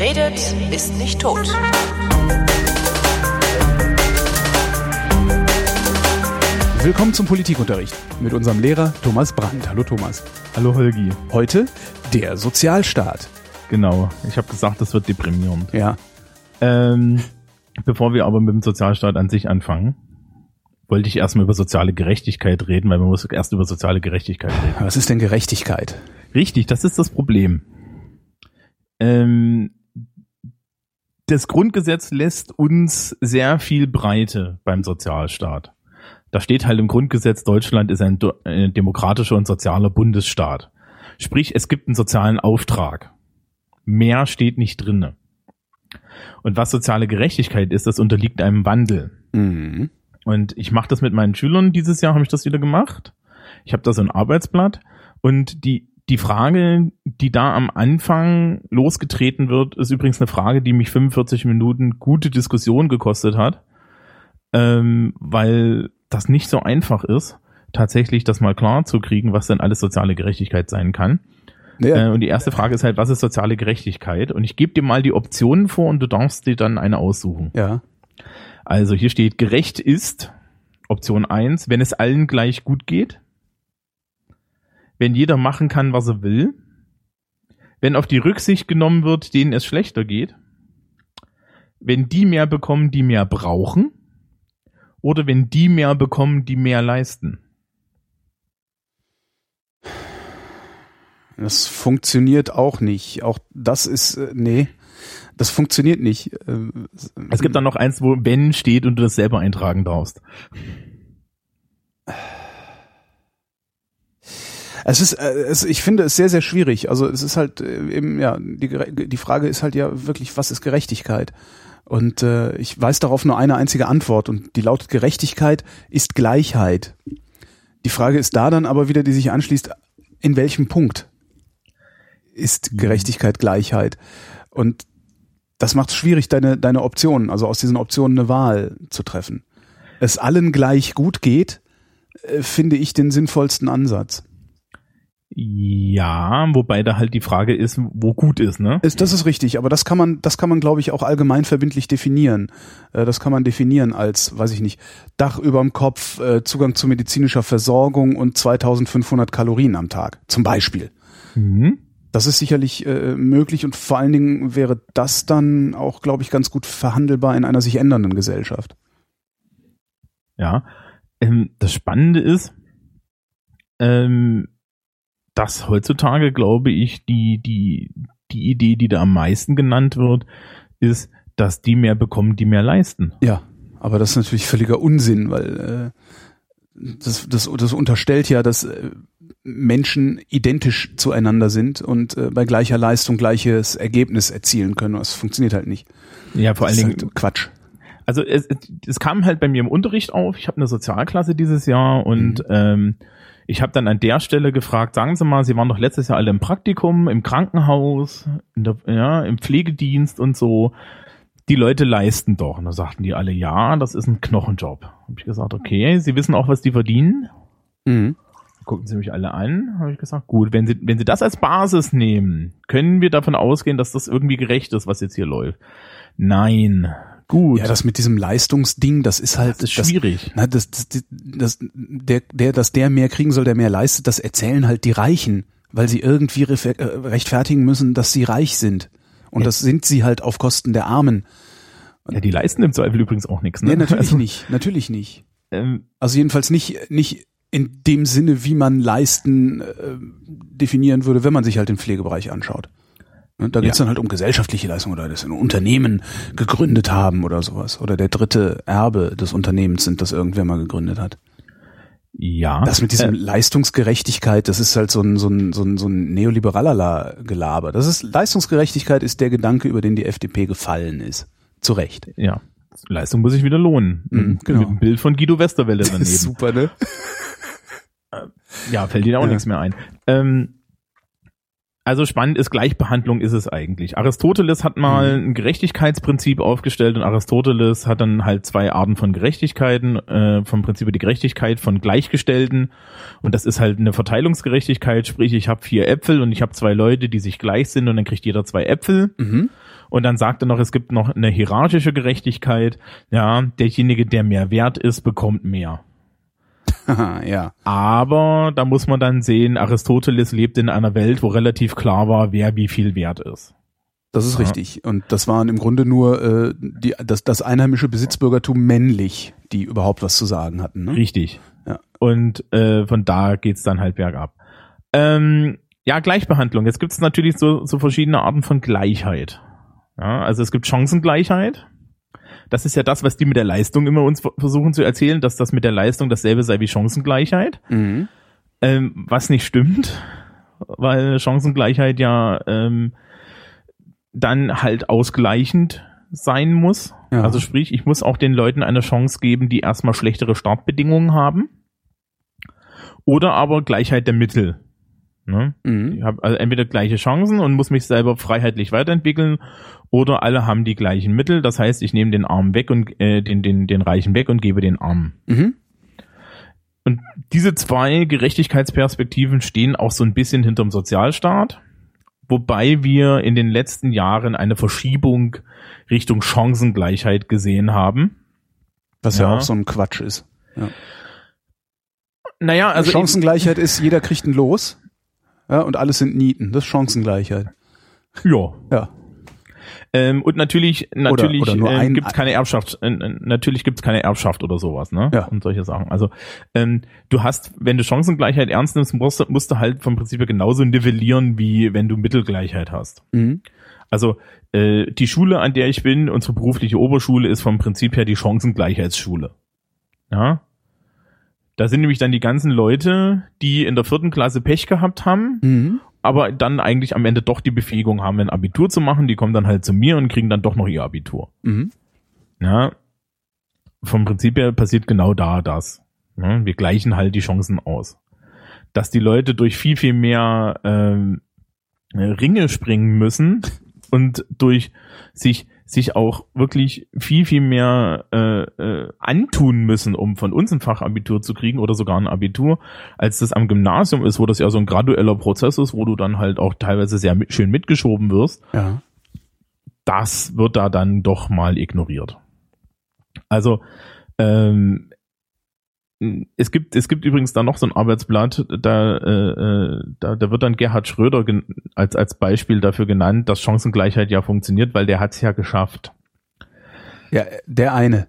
Wer redet, ist nicht tot. Willkommen zum Politikunterricht mit unserem Lehrer Thomas Brandt. Hallo Thomas. Hallo Holgi. Heute der Sozialstaat. Genau, ich habe gesagt, das wird deprimierend. Ja. Ähm, bevor wir aber mit dem Sozialstaat an sich anfangen, wollte ich erstmal über soziale Gerechtigkeit reden, weil man muss erst über soziale Gerechtigkeit reden. Was ist denn Gerechtigkeit? Richtig, das ist das Problem. Ähm, das Grundgesetz lässt uns sehr viel Breite beim Sozialstaat. Da steht halt im Grundgesetz, Deutschland ist ein, ein demokratischer und sozialer Bundesstaat. Sprich, es gibt einen sozialen Auftrag. Mehr steht nicht drinne. Und was soziale Gerechtigkeit ist, das unterliegt einem Wandel. Mhm. Und ich mache das mit meinen Schülern. Dieses Jahr habe ich das wieder gemacht. Ich habe da so ein Arbeitsblatt und die die Frage, die da am Anfang losgetreten wird, ist übrigens eine Frage, die mich 45 Minuten gute Diskussion gekostet hat, ähm, weil das nicht so einfach ist, tatsächlich das mal klar zu kriegen, was denn alles soziale Gerechtigkeit sein kann. Ja. Äh, und die erste Frage ist halt, was ist soziale Gerechtigkeit? Und ich gebe dir mal die Optionen vor und du darfst dir dann eine aussuchen. ja. Also hier steht, gerecht ist Option eins, wenn es allen gleich gut geht, wenn jeder machen kann, was er will, wenn auf die Rücksicht genommen wird, denen es schlechter geht, wenn die mehr bekommen, die mehr brauchen, oder wenn die mehr bekommen, die mehr leisten. Das funktioniert auch nicht. Auch das ist, äh, nee, das funktioniert nicht. Es gibt dann noch eins, wo wenn steht und du das selber eintragen darfst. Es ist, äh, es, ich finde es sehr, sehr schwierig. Also es ist halt äh, eben, ja, die, die Frage ist halt ja wirklich, was ist Gerechtigkeit? Und äh, ich weiß darauf nur eine einzige Antwort und die lautet Gerechtigkeit ist Gleichheit. Die Frage ist da dann aber wieder, die sich anschließt, in welchem Punkt ist Gerechtigkeit Gleichheit? Und das macht es schwierig, deine, deine Optionen, also aus diesen Optionen eine Wahl zu treffen. Es allen gleich gut geht, äh, finde ich den sinnvollsten Ansatz. Ja, wobei da halt die Frage ist, wo gut ist, ne? Ist, das ist richtig, aber das kann man, das kann man, glaube ich, auch allgemein verbindlich definieren. Äh, Das kann man definieren als, weiß ich nicht, Dach überm Kopf, äh, Zugang zu medizinischer Versorgung und 2500 Kalorien am Tag, zum Beispiel. Mhm. Das ist sicherlich äh, möglich und vor allen Dingen wäre das dann auch, glaube ich, ganz gut verhandelbar in einer sich ändernden Gesellschaft. Ja. Ähm, das Spannende ist, ähm, dass heutzutage, glaube ich, die, die, die Idee, die da am meisten genannt wird, ist, dass die mehr bekommen, die mehr leisten. Ja, aber das ist natürlich völliger Unsinn, weil äh, das, das, das unterstellt ja, dass äh, Menschen identisch zueinander sind und äh, bei gleicher Leistung gleiches Ergebnis erzielen können. Das funktioniert halt nicht. Ja, vor das allen Dingen, halt Quatsch. also es, es- es kam halt bei mir im Unterricht auf. Ich habe eine Sozialklasse dieses Jahr und ähm, ich habe dann an der Stelle gefragt, sagen Sie mal, Sie waren doch letztes Jahr alle im Praktikum, im Krankenhaus, der, ja, im Pflegedienst und so. Die Leute leisten doch. Und da sagten die alle, ja, das ist ein Knochenjob. Habe ich gesagt, okay, Sie wissen auch, was die verdienen? Mhm. Gucken Sie mich alle an, habe ich gesagt, gut, wenn Sie, wenn Sie das als Basis nehmen, können wir davon ausgehen, dass das irgendwie gerecht ist, was jetzt hier läuft. Nein. Gut. Ja, das mit diesem Leistungsding, das ist halt das ist schwierig. na, das, das, das, der, der, dass der mehr kriegen soll, der mehr leistet, das erzählen halt die Reichen, weil sie irgendwie äh, rechtfertigen müssen, dass sie reich sind. Und Ja. das sind sie halt auf Kosten der Armen. ja, die leisten im Zweifel übrigens auch nichts. Ne? Nee, natürlich Also, nicht, natürlich nicht. Ähm, Also jedenfalls nicht, nicht in dem Sinne, wie man leisten äh, definieren würde, wenn man sich halt den Pflegebereich anschaut. Ne, Da geht's Ja. dann halt um gesellschaftliche Leistung oder das ein Unternehmen gegründet haben oder sowas. Oder der dritte Erbe des Unternehmens sind, das irgendwer mal gegründet hat. ja. Das mit diesem Äh, Leistungsgerechtigkeit, das ist halt so ein, so ein, so ein, so ein neoliberaler Gelaber. Das ist, Leistungsgerechtigkeit ist der Gedanke, über den die FDP gefallen ist. Zu Recht. ja. Leistung muss sich wieder lohnen. Mhm, genau. Mit einem Bild von Guido Westerwelle daneben. super, ne? Ja, fällt dir auch Ja. nichts mehr ein. Ähm, also spannend ist, Gleichbehandlung ist es eigentlich. Aristoteles hat mal ein Gerechtigkeitsprinzip aufgestellt und Aristoteles hat dann halt zwei Arten von Gerechtigkeiten, äh, vom Prinzip die Gerechtigkeit von Gleichgestellten und das ist halt eine Verteilungsgerechtigkeit, sprich ich habe vier Äpfel und ich habe zwei Leute, die sich gleich sind und dann kriegt jeder zwei Äpfel. Mhm. Und dann sagt er noch, es gibt noch eine hierarchische Gerechtigkeit. Ja, derjenige, der mehr wert ist, bekommt mehr. Ja. Aber da muss man dann sehen, Aristoteles lebt in einer Welt, wo relativ klar war, wer wie viel wert ist. Das ist Ja. richtig. Und das waren im Grunde nur äh, die, das, das einheimische Besitzbürgertum männlich, die überhaupt was zu sagen hatten. Ne? Richtig. Ja. Und äh, von da geht's dann halt bergab. Ähm, ja, Gleichbehandlung. Jetzt gibt's natürlich so, so verschiedene Arten von Gleichheit. Ja, also es gibt Chancengleichheit. Das ist ja das, was die mit der Leistung immer uns versuchen zu erzählen, dass das mit der Leistung dasselbe sei wie Chancengleichheit. Mhm. Ähm, was nicht stimmt, weil Chancengleichheit ja ähm, dann halt ausgleichend sein muss. Ja. Also sprich, ich muss auch den Leuten eine Chance geben, die erstmal schlechtere Startbedingungen haben. Oder aber Gleichheit der Mittel. Ne? Mhm. Ich habe also entweder gleiche Chancen und muss mich selber freiheitlich weiterentwickeln, oder alle haben die gleichen Mittel. Das heißt, ich nehme den Armen weg und äh, den, den, den Reichen weg und gebe den Armen. Mhm. Und diese zwei Gerechtigkeitsperspektiven stehen auch so ein bisschen hinterm Sozialstaat, wobei wir in den letzten Jahren eine Verschiebung Richtung Chancengleichheit gesehen haben. Was ja. Ja. auch so ein Quatsch ist. Naja, also Chancengleichheit ist, jeder kriegt ein Los. Ja, und alles sind Nieten. Das ist Chancengleichheit. ja. Ja. Ähm, und natürlich, natürlich oder ähm, gibt es keine Erbschaft, äh, äh, natürlich gibt es keine Erbschaft oder sowas, ne? Ja. Und solche Sachen. Also ähm, du hast, wenn du Chancengleichheit ernst nimmst, musst, du- musst du halt vom Prinzip her genauso nivellieren, wie wenn du Mittelgleichheit hast. Mhm. Also äh, die Schule, an der ich bin, unsere berufliche Oberschule, ist vom Prinzip her die Chancengleichheitsschule. Ja. Da sind nämlich dann die ganzen Leute, die in der vierten Klasse Pech gehabt haben, Mhm. Aber dann eigentlich am Ende doch die Befähigung haben, ein Abitur zu machen. Die kommen dann halt zu mir und kriegen dann doch noch ihr Abitur. Mhm. Ja. Vom Prinzip her passiert genau da das. Ja, wir gleichen halt die Chancen aus. Dass die Leute durch viel, viel mehr ähm, Ringe springen müssen und durch sich sich auch wirklich viel, viel mehr äh, äh, antun müssen, um von uns ein Fachabitur zu kriegen oder sogar ein Abitur, als das am Gymnasium ist, wo das ja so ein gradueller Prozess ist, wo du dann halt auch teilweise sehr mit, schön mitgeschoben wirst Ja. das wird da dann doch mal ignoriert. Also ähm, es gibt es gibt übrigens da noch so ein Arbeitsblatt, da äh, äh, da, da wird dann Gerhard Schröder als als Beispiel dafür genannt, dass Chancengleichheit ja funktioniert, weil der hat es ja geschafft. Ja, der eine.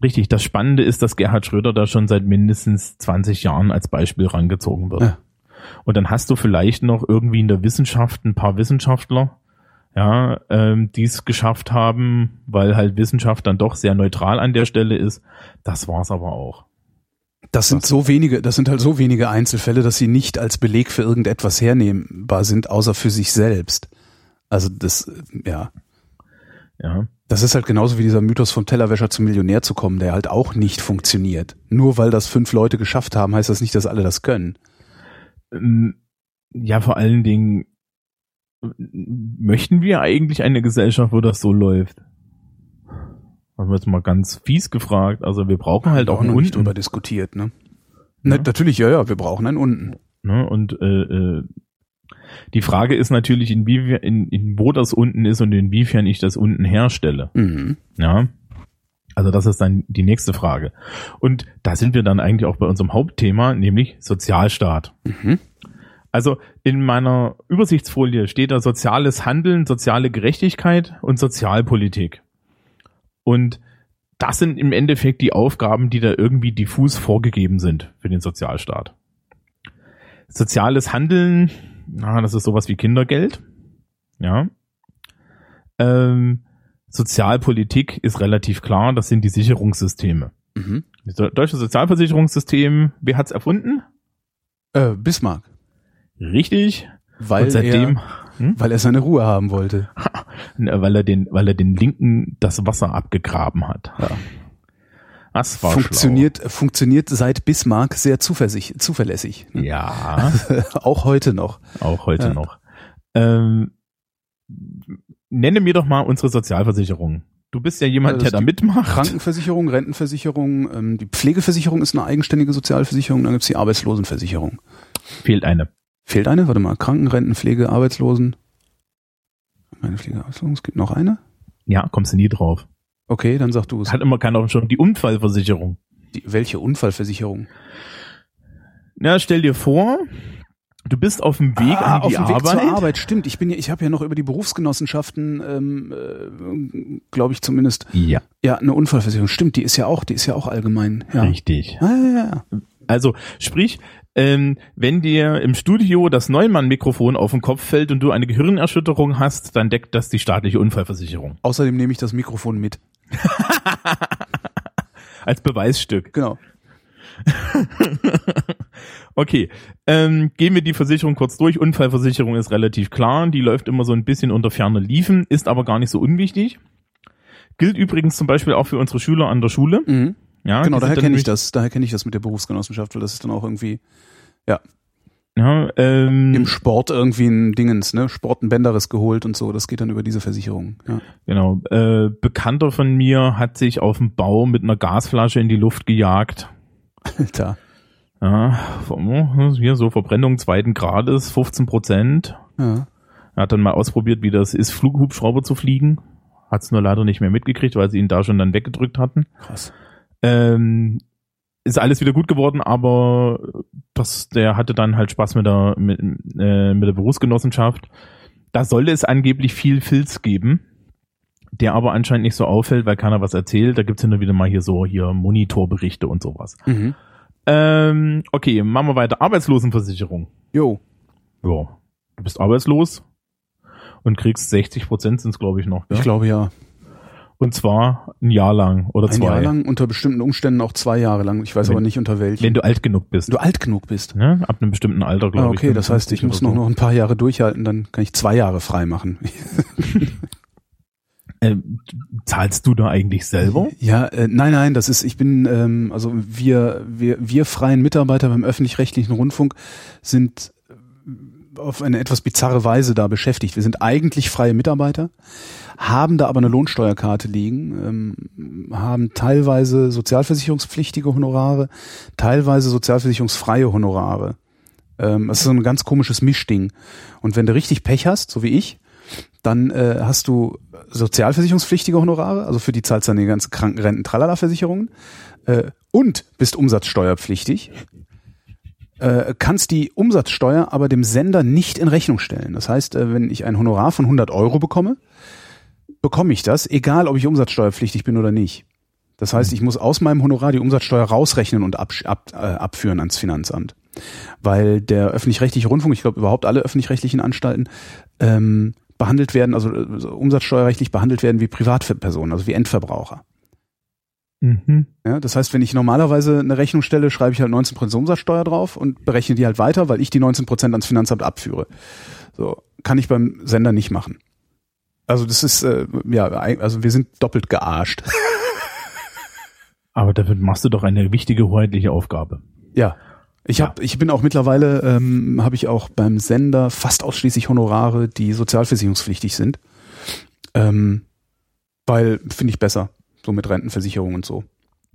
Richtig, das Spannende ist, dass Gerhard Schröder da schon seit mindestens 20 Jahren als Beispiel rangezogen wird. Ja. Und dann hast du vielleicht noch irgendwie in der Wissenschaft ein paar Wissenschaftler, ja, ähm, die es geschafft haben, weil halt Wissenschaft dann doch sehr neutral an der Stelle ist. Das war's aber auch. Das sind so wenige, das sind halt so wenige Einzelfälle, dass sie nicht als Beleg für irgendetwas hernehmbar sind, außer für sich selbst. Also das, äh, ja, Ja. das ist halt genauso wie dieser Mythos vom Tellerwäscher zum Millionär zu kommen, der halt auch nicht funktioniert. Nur weil das fünf Leute geschafft haben, heißt das nicht, dass alle das können. Ähm, Ja, vor allen Dingen möchten wir eigentlich eine Gesellschaft, wo das so läuft? Haben wir jetzt mal ganz fies gefragt. Also wir brauchen halt auch noch einen nicht Unten. drüber diskutiert, ne? Ne, natürlich, ja, ja, wir brauchen einen unten. Ne? Und äh, äh, die Frage ist natürlich, inwiefern, in, in wo das unten ist und inwiefern ich das unten herstelle. Mhm. Ja. Also das ist dann die nächste Frage. Und da sind wir dann eigentlich auch bei unserem Hauptthema, nämlich Sozialstaat. Mhm. Also in meiner Übersichtsfolie steht da soziales Handeln, soziale Gerechtigkeit und Sozialpolitik. Und das sind im Endeffekt die Aufgaben, die da irgendwie diffus vorgegeben sind für den Sozialstaat. Soziales Handeln, na, das ist sowas wie Kindergeld. Ja. Ähm, Sozialpolitik ist relativ klar, das sind die Sicherungssysteme. Mhm. Das deutsche Sozialversicherungssystem, wer hat's erfunden? Äh, Bismarck. Richtig. Weil seitdem, er, weil er seine Ruhe haben wollte. weil er den, weil er den Linken das Wasser abgegraben hat. Ja. Das war Funktioniert, funktioniert seit Bismarck sehr zuversich, zuverlässig. schlau. Ja, Auch heute noch. auch heute Ja. noch. Ähm, nenne mir doch mal unsere Sozialversicherung. Du bist ja jemand, Also der da mitmacht. Krankenversicherung, Rentenversicherung, ähm, die Pflegeversicherung ist eine eigenständige Sozialversicherung, dann gibt's die Arbeitslosenversicherung. Fehlt eine. Fehlt eine? Warte mal, Kranken, Renten, Pflege, Arbeitslosen. Meine Pflege, Arbeitslosen, es gibt noch eine? Ja, kommst du nie drauf. Okay, dann sag du es. Hat immer keiner auf dem Schirm. Die Unfallversicherung. Die, welche Unfallversicherung? Ja, stell dir vor, du bist auf dem Weg Ah, an auf die dem Weg Arbeit. zur Arbeit, stimmt. Ich bin ja, ich habe ja noch über die Berufsgenossenschaften, ähm, äh, glaube ich zumindest, Ja, ja, eine Unfallversicherung. Stimmt, die ist ja auch, die ist ja auch allgemein. Ja. richtig. Ah, ja, ja, ja. Also sprich, ähm, wenn dir im Studio das Neumann-Mikrofon auf den Kopf fällt und du eine Gehirnerschütterung hast, dann deckt das die staatliche Unfallversicherung. Außerdem nehme ich das Mikrofon mit. Als Beweisstück. Genau. Okay, ähm, gehen wir die Versicherung kurz durch. Unfallversicherung ist relativ klar. Die läuft immer so ein bisschen unter ferner Liefen, ist aber gar nicht so unwichtig. Gilt übrigens zum Beispiel auch für unsere Schüler an der Schule. Mhm. Ja, Genau, daher kenne ich das. Daher kenne ich das mit der Berufsgenossenschaft, weil das ist dann auch irgendwie Ja, ähm, im Sport irgendwie ein Dingens, ne? Sport ein Bänderriss geholt und so. Das geht dann über diese Versicherung. Ja. Genau. Äh, Bekannter von mir hat sich auf dem Bau mit einer Gasflasche in die Luft gejagt. Alter. Ja, hier so Verbrennung zweiten Grades, 15 Prozent. Ja. Er hat dann mal ausprobiert, wie das ist, Flughubschrauber zu fliegen. Hat es nur leider nicht mehr mitgekriegt, weil sie ihn da schon dann weggedrückt hatten. Krass. Ähm, ist alles wieder gut geworden, aber das, der hatte dann halt Spaß mit der, mit, äh, mit der Berufsgenossenschaft. Da sollte es angeblich viel Filz geben, der aber anscheinend nicht so auffällt, weil keiner was erzählt. Da gibt's hin und wieder mal hier so hier Monitorberichte und sowas. Mhm. Ähm, okay, machen wir weiter. Arbeitslosenversicherung. Jo. Ja, du bist arbeitslos und kriegst 60 Prozent sind's glaube ich noch. Ich Ja? glaube ja. Und zwar ein Jahr lang oder Ein zwei. Jahr lang, unter bestimmten Umständen auch zwei Jahre lang. Ich weiß Wenn- aber nicht unter welchen. Wenn du alt genug bist. Du alt genug bist. Ne? Ab einem bestimmten Alter, glaube Ah, ich. okay, das heißt, ich 55 muss noch, so. noch ein paar Jahre durchhalten, dann kann ich zwei Jahre frei machen. Äh, zahlst du da eigentlich selber? Ja, äh, nein, nein, das ist, ich bin, ähm, also wir, wir, wir freien Mitarbeiter beim öffentlich-rechtlichen Rundfunk sind auf eine etwas bizarre Weise da beschäftigt. Wir sind eigentlich freie Mitarbeiter, haben da aber eine Lohnsteuerkarte liegen, ähm, haben teilweise sozialversicherungspflichtige Honorare, teilweise sozialversicherungsfreie Honorare. Ähm, das ist so ein ganz komisches Mischding. Und wenn du richtig Pech hast, so wie ich, dann äh, hast du sozialversicherungspflichtige Honorare, also für die zahlst du dann die ganzen Krankenrenten, Tralala-Versicherungen äh, und bist umsatzsteuerpflichtig, äh, kannst die Umsatzsteuer aber dem Sender nicht in Rechnung stellen. Das heißt, äh, wenn ich ein Honorar von 100 Euro bekomme, bekomme ich das, egal ob ich umsatzsteuerpflichtig bin oder nicht. Das heißt, ich muss aus meinem Honorar die Umsatzsteuer rausrechnen und absch- ab, äh, abführen ans Finanzamt. Weil der öffentlich-rechtliche Rundfunk, ich glaube überhaupt alle öffentlich-rechtlichen Anstalten, ähm, behandelt werden, also äh, umsatzsteuerrechtlich behandelt werden wie Privatpersonen, also wie Endverbraucher. Mhm. Ja, das heißt, wenn ich normalerweise eine Rechnung stelle, schreibe ich halt 19% Umsatzsteuer drauf und berechne die halt weiter, weil ich die 19% ans Finanzamt abführe. So kann ich beim Sender nicht machen. Also das ist äh, ja, also wir sind doppelt gearscht. Aber dafür machst du doch eine wichtige hoheitliche Aufgabe. Ja. Ich hab, ich bin auch mittlerweile, ähm, habe ich auch beim Sender fast ausschließlich Honorare, die sozialversicherungspflichtig sind. Ähm, weil finde ich besser, so mit Rentenversicherung und so.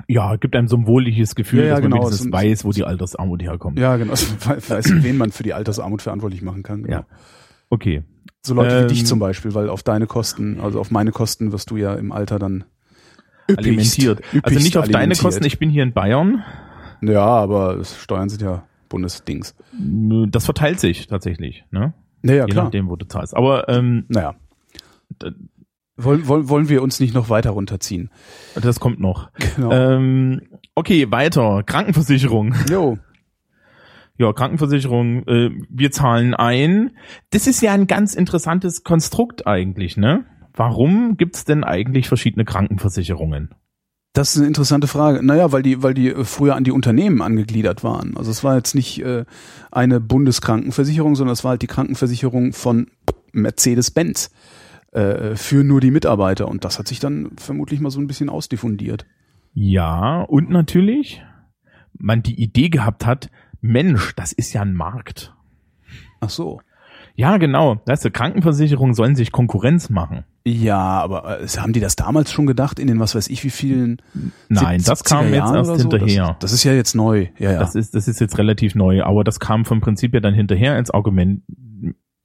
Ja, gibt einem so ein wohliges Gefühl, Ja, ja, dass man genau. wenigstens weiß, wo die Altersarmut herkommt. Ja, genau. Weiß, wen man für die Altersarmut verantwortlich machen kann. Genau. Ja. Okay. So Leute wie Ähm, dich zum Beispiel, weil auf deine Kosten, also auf meine Kosten wirst du ja im Alter dann üppigst, Alimentiert. Also üppigst nicht auf deine. Kosten, ich bin hier in Bayern. Ja, aber Steuern sind ja Bundesdings. Das verteilt sich tatsächlich, ne? Naja, Je klar. nachdem, wo du zahlst. Aber ähm, Naja. Wollen, wollen, wollen wir uns nicht noch weiter runterziehen? das kommt noch. Genau. Ähm, okay, weiter. Krankenversicherung. Jo. Ja, Krankenversicherung, äh, wir zahlen ein. Das ist ja ein ganz interessantes Konstrukt eigentlich, ne? Warum gibt's denn eigentlich verschiedene Krankenversicherungen? Das ist eine interessante Frage. Naja, weil die, weil die äh, früher an die Unternehmen angegliedert waren. Also es war jetzt nicht äh, eine Bundeskrankenversicherung, sondern es war halt die Krankenversicherung von Mercedes-Benz äh, für nur die Mitarbeiter. Und das hat sich dann vermutlich mal so ein bisschen ausdiffundiert. Ja, und natürlich, man die Idee gehabt hat, Mensch, das ist ja ein Markt. Ach so. Ja, genau. Weißt du, Krankenversicherungen sollen sich Konkurrenz machen. Ja, aber äh, haben die das damals schon gedacht in den was weiß ich wie vielen Nein, das 70er kam jetzt erst so? hinterher. Das, das ist ja jetzt neu. Ja, ja. Das ist, das ist jetzt relativ neu, aber das kam vom Prinzip ja dann hinterher als Argument,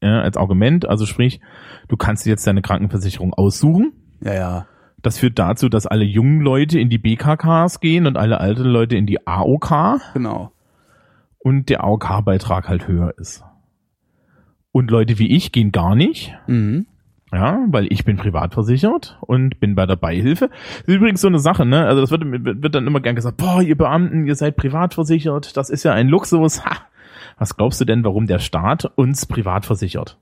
ja, als Argument. Also sprich, du kannst dir jetzt deine Krankenversicherung aussuchen. ja, ja. Das führt dazu, dass alle jungen Leute in die BKKs gehen und alle alten Leute in die AOK Genau. und der AOK-Beitrag halt höher ist. Und Leute wie ich gehen gar nicht. Mhm. Ja, weil ich bin privat versichert und bin bei der Beihilfe. Das ist übrigens so eine Sache, ne? Also das wird, wird dann immer gern gesagt, boah, ihr Beamten, ihr seid privat versichert, das ist ja ein Luxus. Ha! Was glaubst du denn, warum der Staat uns privat versichert?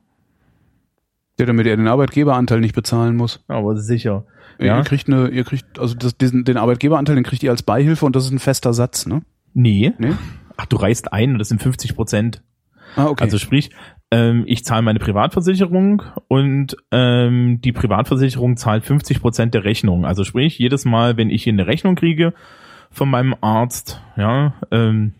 Der, damit er den Arbeitgeberanteil nicht bezahlen muss. Aber sicher. Ihr Ja? kriegt eine, ihr kriegt, also das, diesen, den Arbeitgeberanteil, den kriegt ihr als Beihilfe und das ist ein fester Satz, ne? Nee. Nee? Ach, du reist ein und das sind 50 Prozent. Ah, okay. Also sprich, ähm, ich zahle meine Privatversicherung und ähm, die Privatversicherung zahlt 50 Prozent der Rechnung. Also sprich, jedes Mal, wenn ich hier eine Rechnung kriege von meinem Arzt, ja, ähm,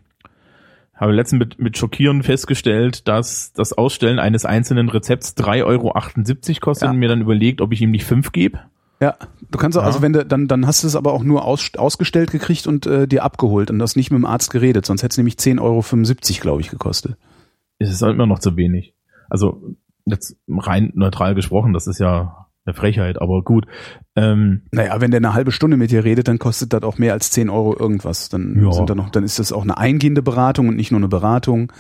habe letztens mit, mit Schockieren festgestellt, dass das Ausstellen eines einzelnen Rezepts 3,78 Euro kostet Ja. und mir dann überlegt, ob ich ihm nicht fünf gebe. ja, du kannst auch, Ja. also wenn du, dann, dann hast du es aber auch nur aus, ausgestellt gekriegt und äh, dir abgeholt und das nicht mit dem Arzt geredet, sonst hätte es nämlich 10,75 Euro, glaube ich, gekostet. Es ist halt immer noch zu wenig. Also jetzt rein neutral gesprochen, das ist ja eine Frechheit, aber gut. Ähm, Naja, wenn der eine halbe Stunde mit dir redet, dann kostet das auch mehr als 10 Euro irgendwas. Dann Ja. sind da noch, dann ist das auch eine eingehende Beratung und nicht nur eine Beratung.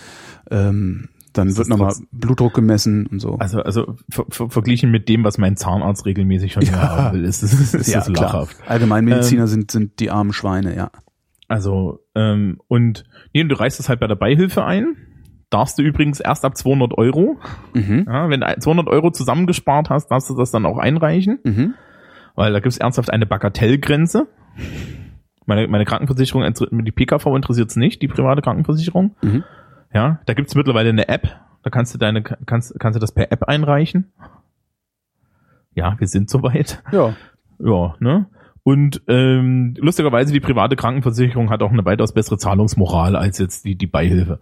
Ähm, dann Das wird nochmal Blutdruck gemessen und so. Also, also ver ver verglichen mit dem, was mein Zahnarzt regelmäßig von mir Ja. haben will, ist, ist, ist das lachhaft. Allgemeinmediziner Ähm, sind, sind die armen Schweine, ja. Also, ähm, und nee, und du reichst es halt bei der Beihilfe ein. Darfst du übrigens erst ab 200 Euro. Mhm. Ja, wenn du 200 Euro zusammengespart hast, darfst du das dann auch einreichen. Mhm. Weil da gibt es ernsthaft eine Bagatellgrenze. Meine, meine Krankenversicherung, die PKV interessiert es nicht, die private Krankenversicherung. Mhm. Ja, da gibt es mittlerweile eine App. Da kannst du deine, kannst, kannst du das per App einreichen. Ja, wir sind soweit. Ja. Ja, ne? Und ähm, lustigerweise, die private Krankenversicherung hat auch eine weitaus bessere Zahlungsmoral als jetzt die, die Beihilfe.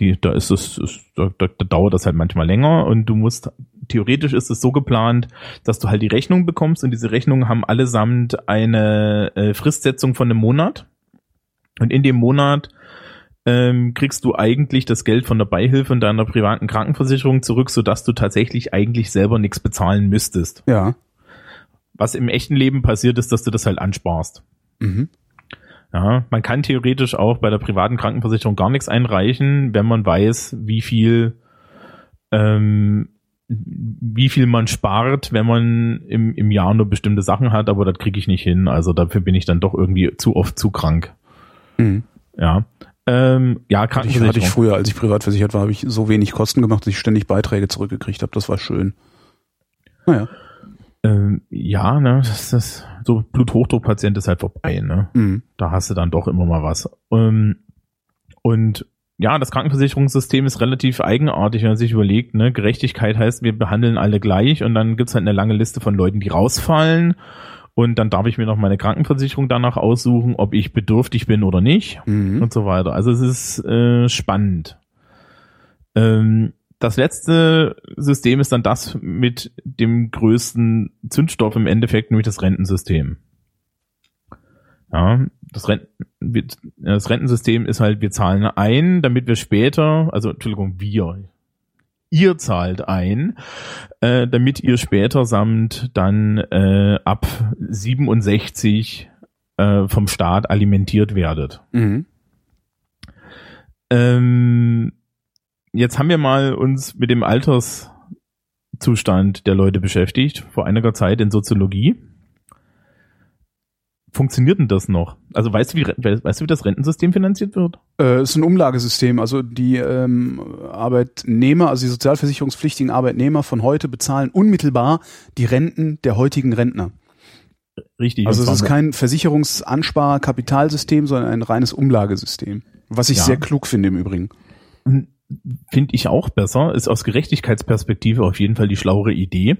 Die, da ist es, ist, da, da, da dauert das halt manchmal länger und du musst, theoretisch ist es so geplant, dass du halt die Rechnung bekommst und diese Rechnungen haben allesamt eine äh, Fristsetzung von einem Monat. Und in dem Monat ähm, kriegst du eigentlich das Geld von der Beihilfe und deiner privaten Krankenversicherung zurück, sodass du tatsächlich eigentlich selber nichts bezahlen müsstest. Ja. Was im echten Leben passiert ist, dass du das halt ansparst. Mhm. Ja, man kann theoretisch auch bei der privaten Krankenversicherung gar nichts einreichen, wenn man weiß, wie viel, ähm, wie viel man spart, wenn man im, im Jahr nur bestimmte Sachen hat, aber das kriege ich nicht hin. Also dafür bin ich dann doch irgendwie zu oft zu krank. Mhm. Ja. Ähm, ja, Hatte ich, Krankenversicherung. hatte ich früher, als ich privat versichert war, habe ich so wenig Kosten gemacht, dass ich ständig Beiträge zurückgekriegt habe. Das war schön. Naja. Ähm, ja, ne, das ist so Bluthochdruckpatient ist halt vorbei, ne? Mhm. da hast du dann doch immer mal was. Ähm, und ja, das Krankenversicherungssystem ist relativ eigenartig, wenn man sich überlegt, ne, Gerechtigkeit heißt, wir behandeln alle gleich und dann gibt's halt eine lange Liste von Leuten, die rausfallen. Und dann darf ich mir noch meine Krankenversicherung danach aussuchen, ob ich bedürftig bin oder nicht Mhm. und so weiter. Also es ist äh, spannend. Ähm, das letzte System ist dann das mit dem größten Zündstoff im Endeffekt, nämlich das Rentensystem. Ja, das, Renten, das Rentensystem ist halt, wir zahlen ein, damit wir später, also Entschuldigung, wir, ihr zahlt ein, äh, damit ihr später samt dann äh, ab 67 äh, vom Staat alimentiert werdet. Mhm. Ähm, jetzt haben wir mal uns mit dem Alterszustand der Leute beschäftigt, vor einiger Zeit in Soziologie. Funktioniert denn das noch? Also weißt du, wie, we- weißt du, wie das Rentensystem finanziert wird? Äh, es ist ein Umlagesystem. Also die ähm, Arbeitnehmer, also die sozialversicherungspflichtigen Arbeitnehmer von heute bezahlen unmittelbar die Renten der heutigen Rentner. Richtig. Also es ist kein Versicherungsanspar-Kapitalsystem, sondern ein reines Umlagesystem. Was ich Ja. sehr klug finde im Übrigen. Finde ich auch besser, ist aus Gerechtigkeitsperspektive auf jeden Fall die schlauere Idee,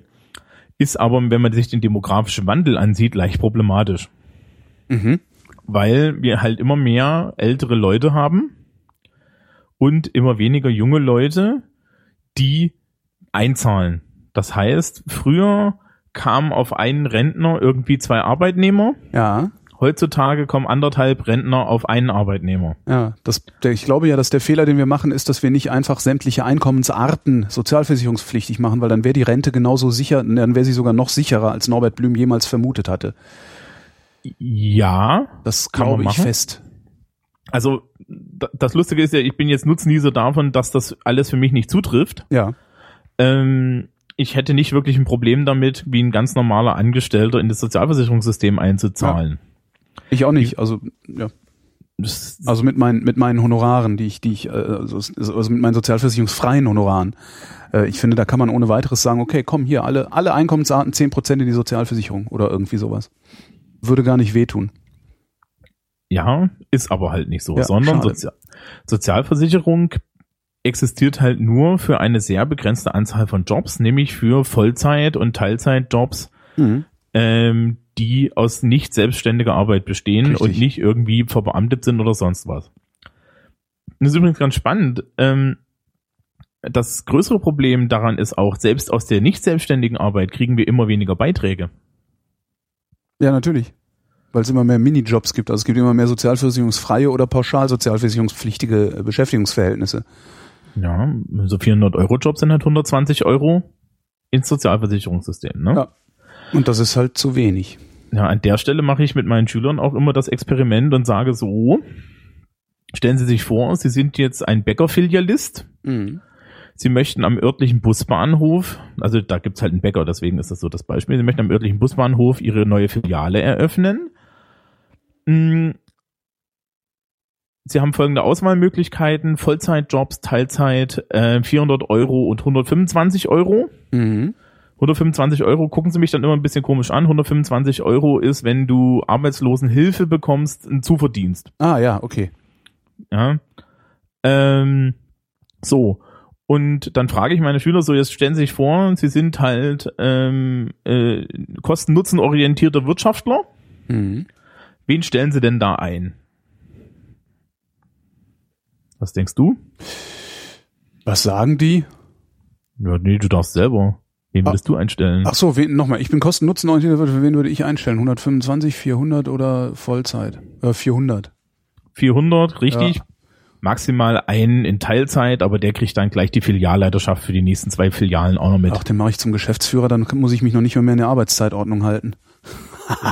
ist aber, wenn man sich den demografischen Wandel ansieht, leicht problematisch. Mhm. weil wir halt immer mehr ältere Leute haben und immer weniger junge Leute, die einzahlen. Das heißt, früher kamen auf einen Rentner irgendwie zwei Arbeitnehmer. Ja. Heutzutage kommen anderthalb Rentner auf einen Arbeitnehmer. Ja, das, der, ich glaube ja, dass der Fehler, den wir machen, ist, dass wir nicht einfach sämtliche Einkommensarten sozialversicherungspflichtig machen, weil dann wäre die Rente genauso sicher, dann wäre sie sogar noch sicherer, als Norbert Blüm jemals vermutet hatte. Ja. Das glaube ich fest. Also das Lustige ist ja, ich bin jetzt Nutznießer davon, dass das alles für mich nicht zutrifft. Ja. Ähm, ich hätte nicht wirklich ein Problem damit, wie ein ganz normaler Angestellter in das Sozialversicherungssystem einzuzahlen. Ich auch nicht. Also ja. Also mit meinen mit meinen Honoraren, die ich die ich äh, also, also mit meinen sozialversicherungsfreien Honoraren. Äh, ich finde, da kann man ohne weiteres sagen, okay, komm hier alle alle Einkommensarten 10% in die Sozialversicherung oder irgendwie sowas. Würde gar nicht wehtun. ja, ist aber halt nicht so, Ja, sondern. Sozi Sozialversicherung existiert halt nur für eine sehr begrenzte Anzahl von Jobs, nämlich für Vollzeit- und Teilzeitjobs, Mhm. ähm, die aus nicht selbstständiger Arbeit bestehen Richtig. und nicht irgendwie verbeamtet sind oder sonst was. Das ist übrigens ganz spannend. Ähm, das größere Problem daran ist auch, selbst aus der nicht selbstständigen Arbeit kriegen wir immer weniger Beiträge. Ja, natürlich. Weil es immer mehr Minijobs gibt. Also es gibt immer mehr sozialversicherungsfreie oder pauschal sozialversicherungspflichtige äh, Beschäftigungsverhältnisse. Ja, so 400 Euro Jobs sind halt 120 Euro ins Sozialversicherungssystem. Ne? Ja. Und das ist halt zu wenig. Ja, an der Stelle mache ich mit meinen Schülern auch immer das Experiment und sage so, stellen Sie sich vor, Sie sind jetzt ein Bäckerfilialist. Mhm. Sie möchten am örtlichen Busbahnhof, also da gibt's halt einen Bäcker, deswegen ist das so das Beispiel, Sie möchten am örtlichen Busbahnhof Ihre neue Filiale eröffnen. Mm. Sie haben folgende Auswahlmöglichkeiten, Vollzeitjobs, Teilzeit, äh, 400 Euro und 125 Euro. Mhm. 125 Euro gucken Sie mich dann immer ein bisschen komisch an. 125 Euro ist, wenn du Arbeitslosenhilfe bekommst, ein Zuverdienst. Ah ja, okay. Ja. Ähm, so. Und dann frage ich meine Schüler so, jetzt stellen Sie sich vor, Sie sind halt ähm, äh, kosten-nutzen-orientierter Wirtschaftler. Mhm. Wen stellen Sie denn da ein? Was denkst du? Was sagen die? Ja, nee, du darfst selber. Wen würdest du einstellen? Ach so, nochmal, ich bin kosten-nutzen-orientiert, für wen würde ich einstellen? 125, 400 oder Vollzeit? Äh, 400. 400, richtig. Ja. Maximal einen in Teilzeit, aber der kriegt dann gleich die Filialleiterschaft für die nächsten zwei Filialen auch noch mit. Ach, den mache ich zum Geschäftsführer, dann muss ich mich noch nicht mehr, mehr in der Arbeitszeitordnung halten.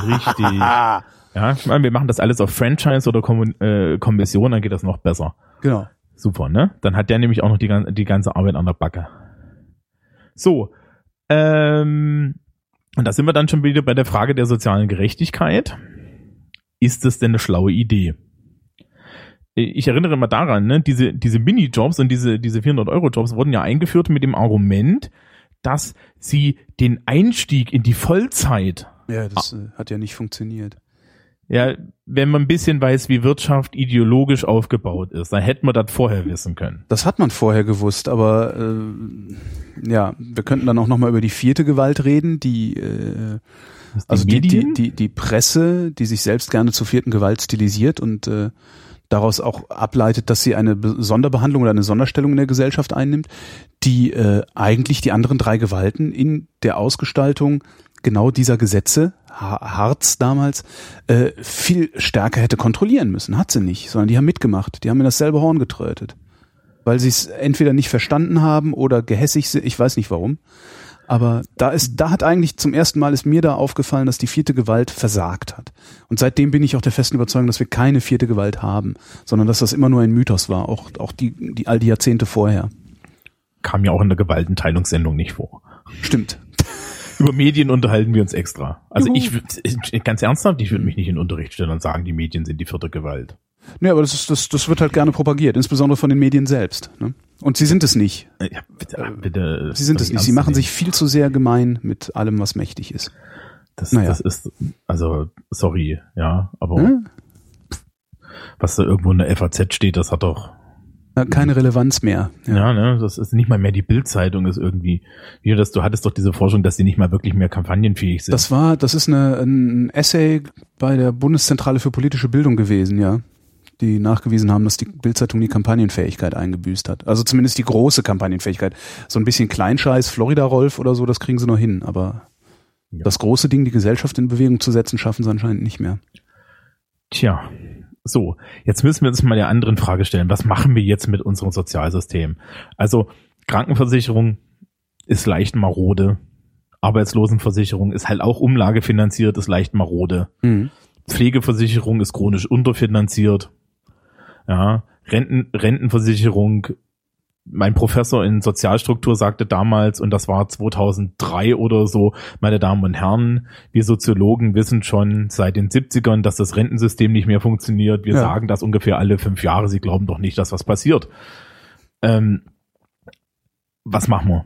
Richtig. Ja, ich meine, wir machen das alles auf Franchise oder Kommun äh, Kommission, dann geht das noch besser. Genau. Super, ne? Dann hat der nämlich auch noch die, die ganze Arbeit an der Backe. So. Ähm, und da sind wir dann schon wieder bei der Frage der sozialen Gerechtigkeit. Ist das denn eine schlaue Idee? Ich erinnere mal daran, ne, diese, diese Minijobs und diese, diese 400-Euro-Jobs wurden ja eingeführt mit dem Argument, dass sie den Einstieg in die Vollzeit Ja, das äh, hat ja nicht funktioniert. Ja, wenn man ein bisschen weiß, wie Wirtschaft ideologisch aufgebaut ist, dann hätte man das vorher wissen können. Das hat man vorher gewusst, aber äh, ja, wir könnten dann auch nochmal über die vierte Gewalt reden, die äh, also die, die, die, die Presse, die sich selbst gerne zur vierten Gewalt stilisiert und äh, daraus auch ableitet, dass sie eine Be- Sonderbehandlung oder eine Sonderstellung in der Gesellschaft einnimmt, die äh, eigentlich die anderen drei Gewalten in der Ausgestaltung genau dieser Gesetze, Ha- Harz damals, äh, viel stärker hätte kontrollieren müssen. Hat sie nicht, sondern die haben mitgemacht. Die haben in dasselbe Horn getrötet. Weil sie es entweder nicht verstanden haben oder gehässig sind, ich weiß nicht warum. Aber da ist, da hat eigentlich zum ersten Mal ist mir da aufgefallen, dass die vierte Gewalt versagt hat. Und seitdem bin ich auch der festen Überzeugung, dass wir keine vierte Gewalt haben, sondern dass das immer nur ein Mythos war, auch, auch die, die all die Jahrzehnte vorher. Kam ja auch in der Gewaltenteilungssendung nicht vor. Stimmt. Über Medien unterhalten wir uns extra. Also Juhu. ich würde, ganz ernsthaft, ich würde mich nicht in den Unterricht stellen und sagen, die Medien sind die vierte Gewalt. Nee, aber das, ist, das, das wird halt gerne propagiert, insbesondere von den Medien selbst. Ne? Und sie sind es nicht. Äh, Ja, bitte, bitte. Sie sind es nicht. Sie machen sich viel zu sehr gemein mit allem, was mächtig ist. Das, naja. das ist, also, sorry, ja, aber Hm? was da irgendwo in der FAZ steht, das hat doch, Keine Relevanz mehr. ja, ne, das ist nicht mal mehr die Bildzeitung ist irgendwie, wie das, du hattest doch diese Forschung, dass die nicht mal wirklich mehr kampagnenfähig sind. Das war, das ist eine, ein Essay bei der Bundeszentrale für politische Bildung gewesen, ja. die nachgewiesen haben, dass die Bildzeitung die Kampagnenfähigkeit eingebüßt hat. Also zumindest die große Kampagnenfähigkeit. So ein bisschen Kleinscheiß, Florida-Rolf oder so, das kriegen sie noch hin, aber ja. das große Ding, die Gesellschaft in Bewegung zu setzen, schaffen sie anscheinend nicht mehr. Tja, so, jetzt müssen wir uns mal der anderen Frage stellen. Was machen wir jetzt mit unserem Sozialsystem? Also Krankenversicherung ist leicht marode. Arbeitslosenversicherung ist halt auch umlagefinanziert, ist leicht marode. Mhm. Pflegeversicherung ist chronisch unterfinanziert. Ja, Renten, Rentenversicherung. Mein Professor in Sozialstruktur sagte damals, und das war 2003 oder so, meine Damen und Herren, wir Soziologen wissen schon seit den 70ern, dass das Rentensystem nicht mehr funktioniert. Wir ja. sagen das ungefähr alle fünf Jahre. Sie glauben doch nicht, dass was passiert. Ähm, was machen wir?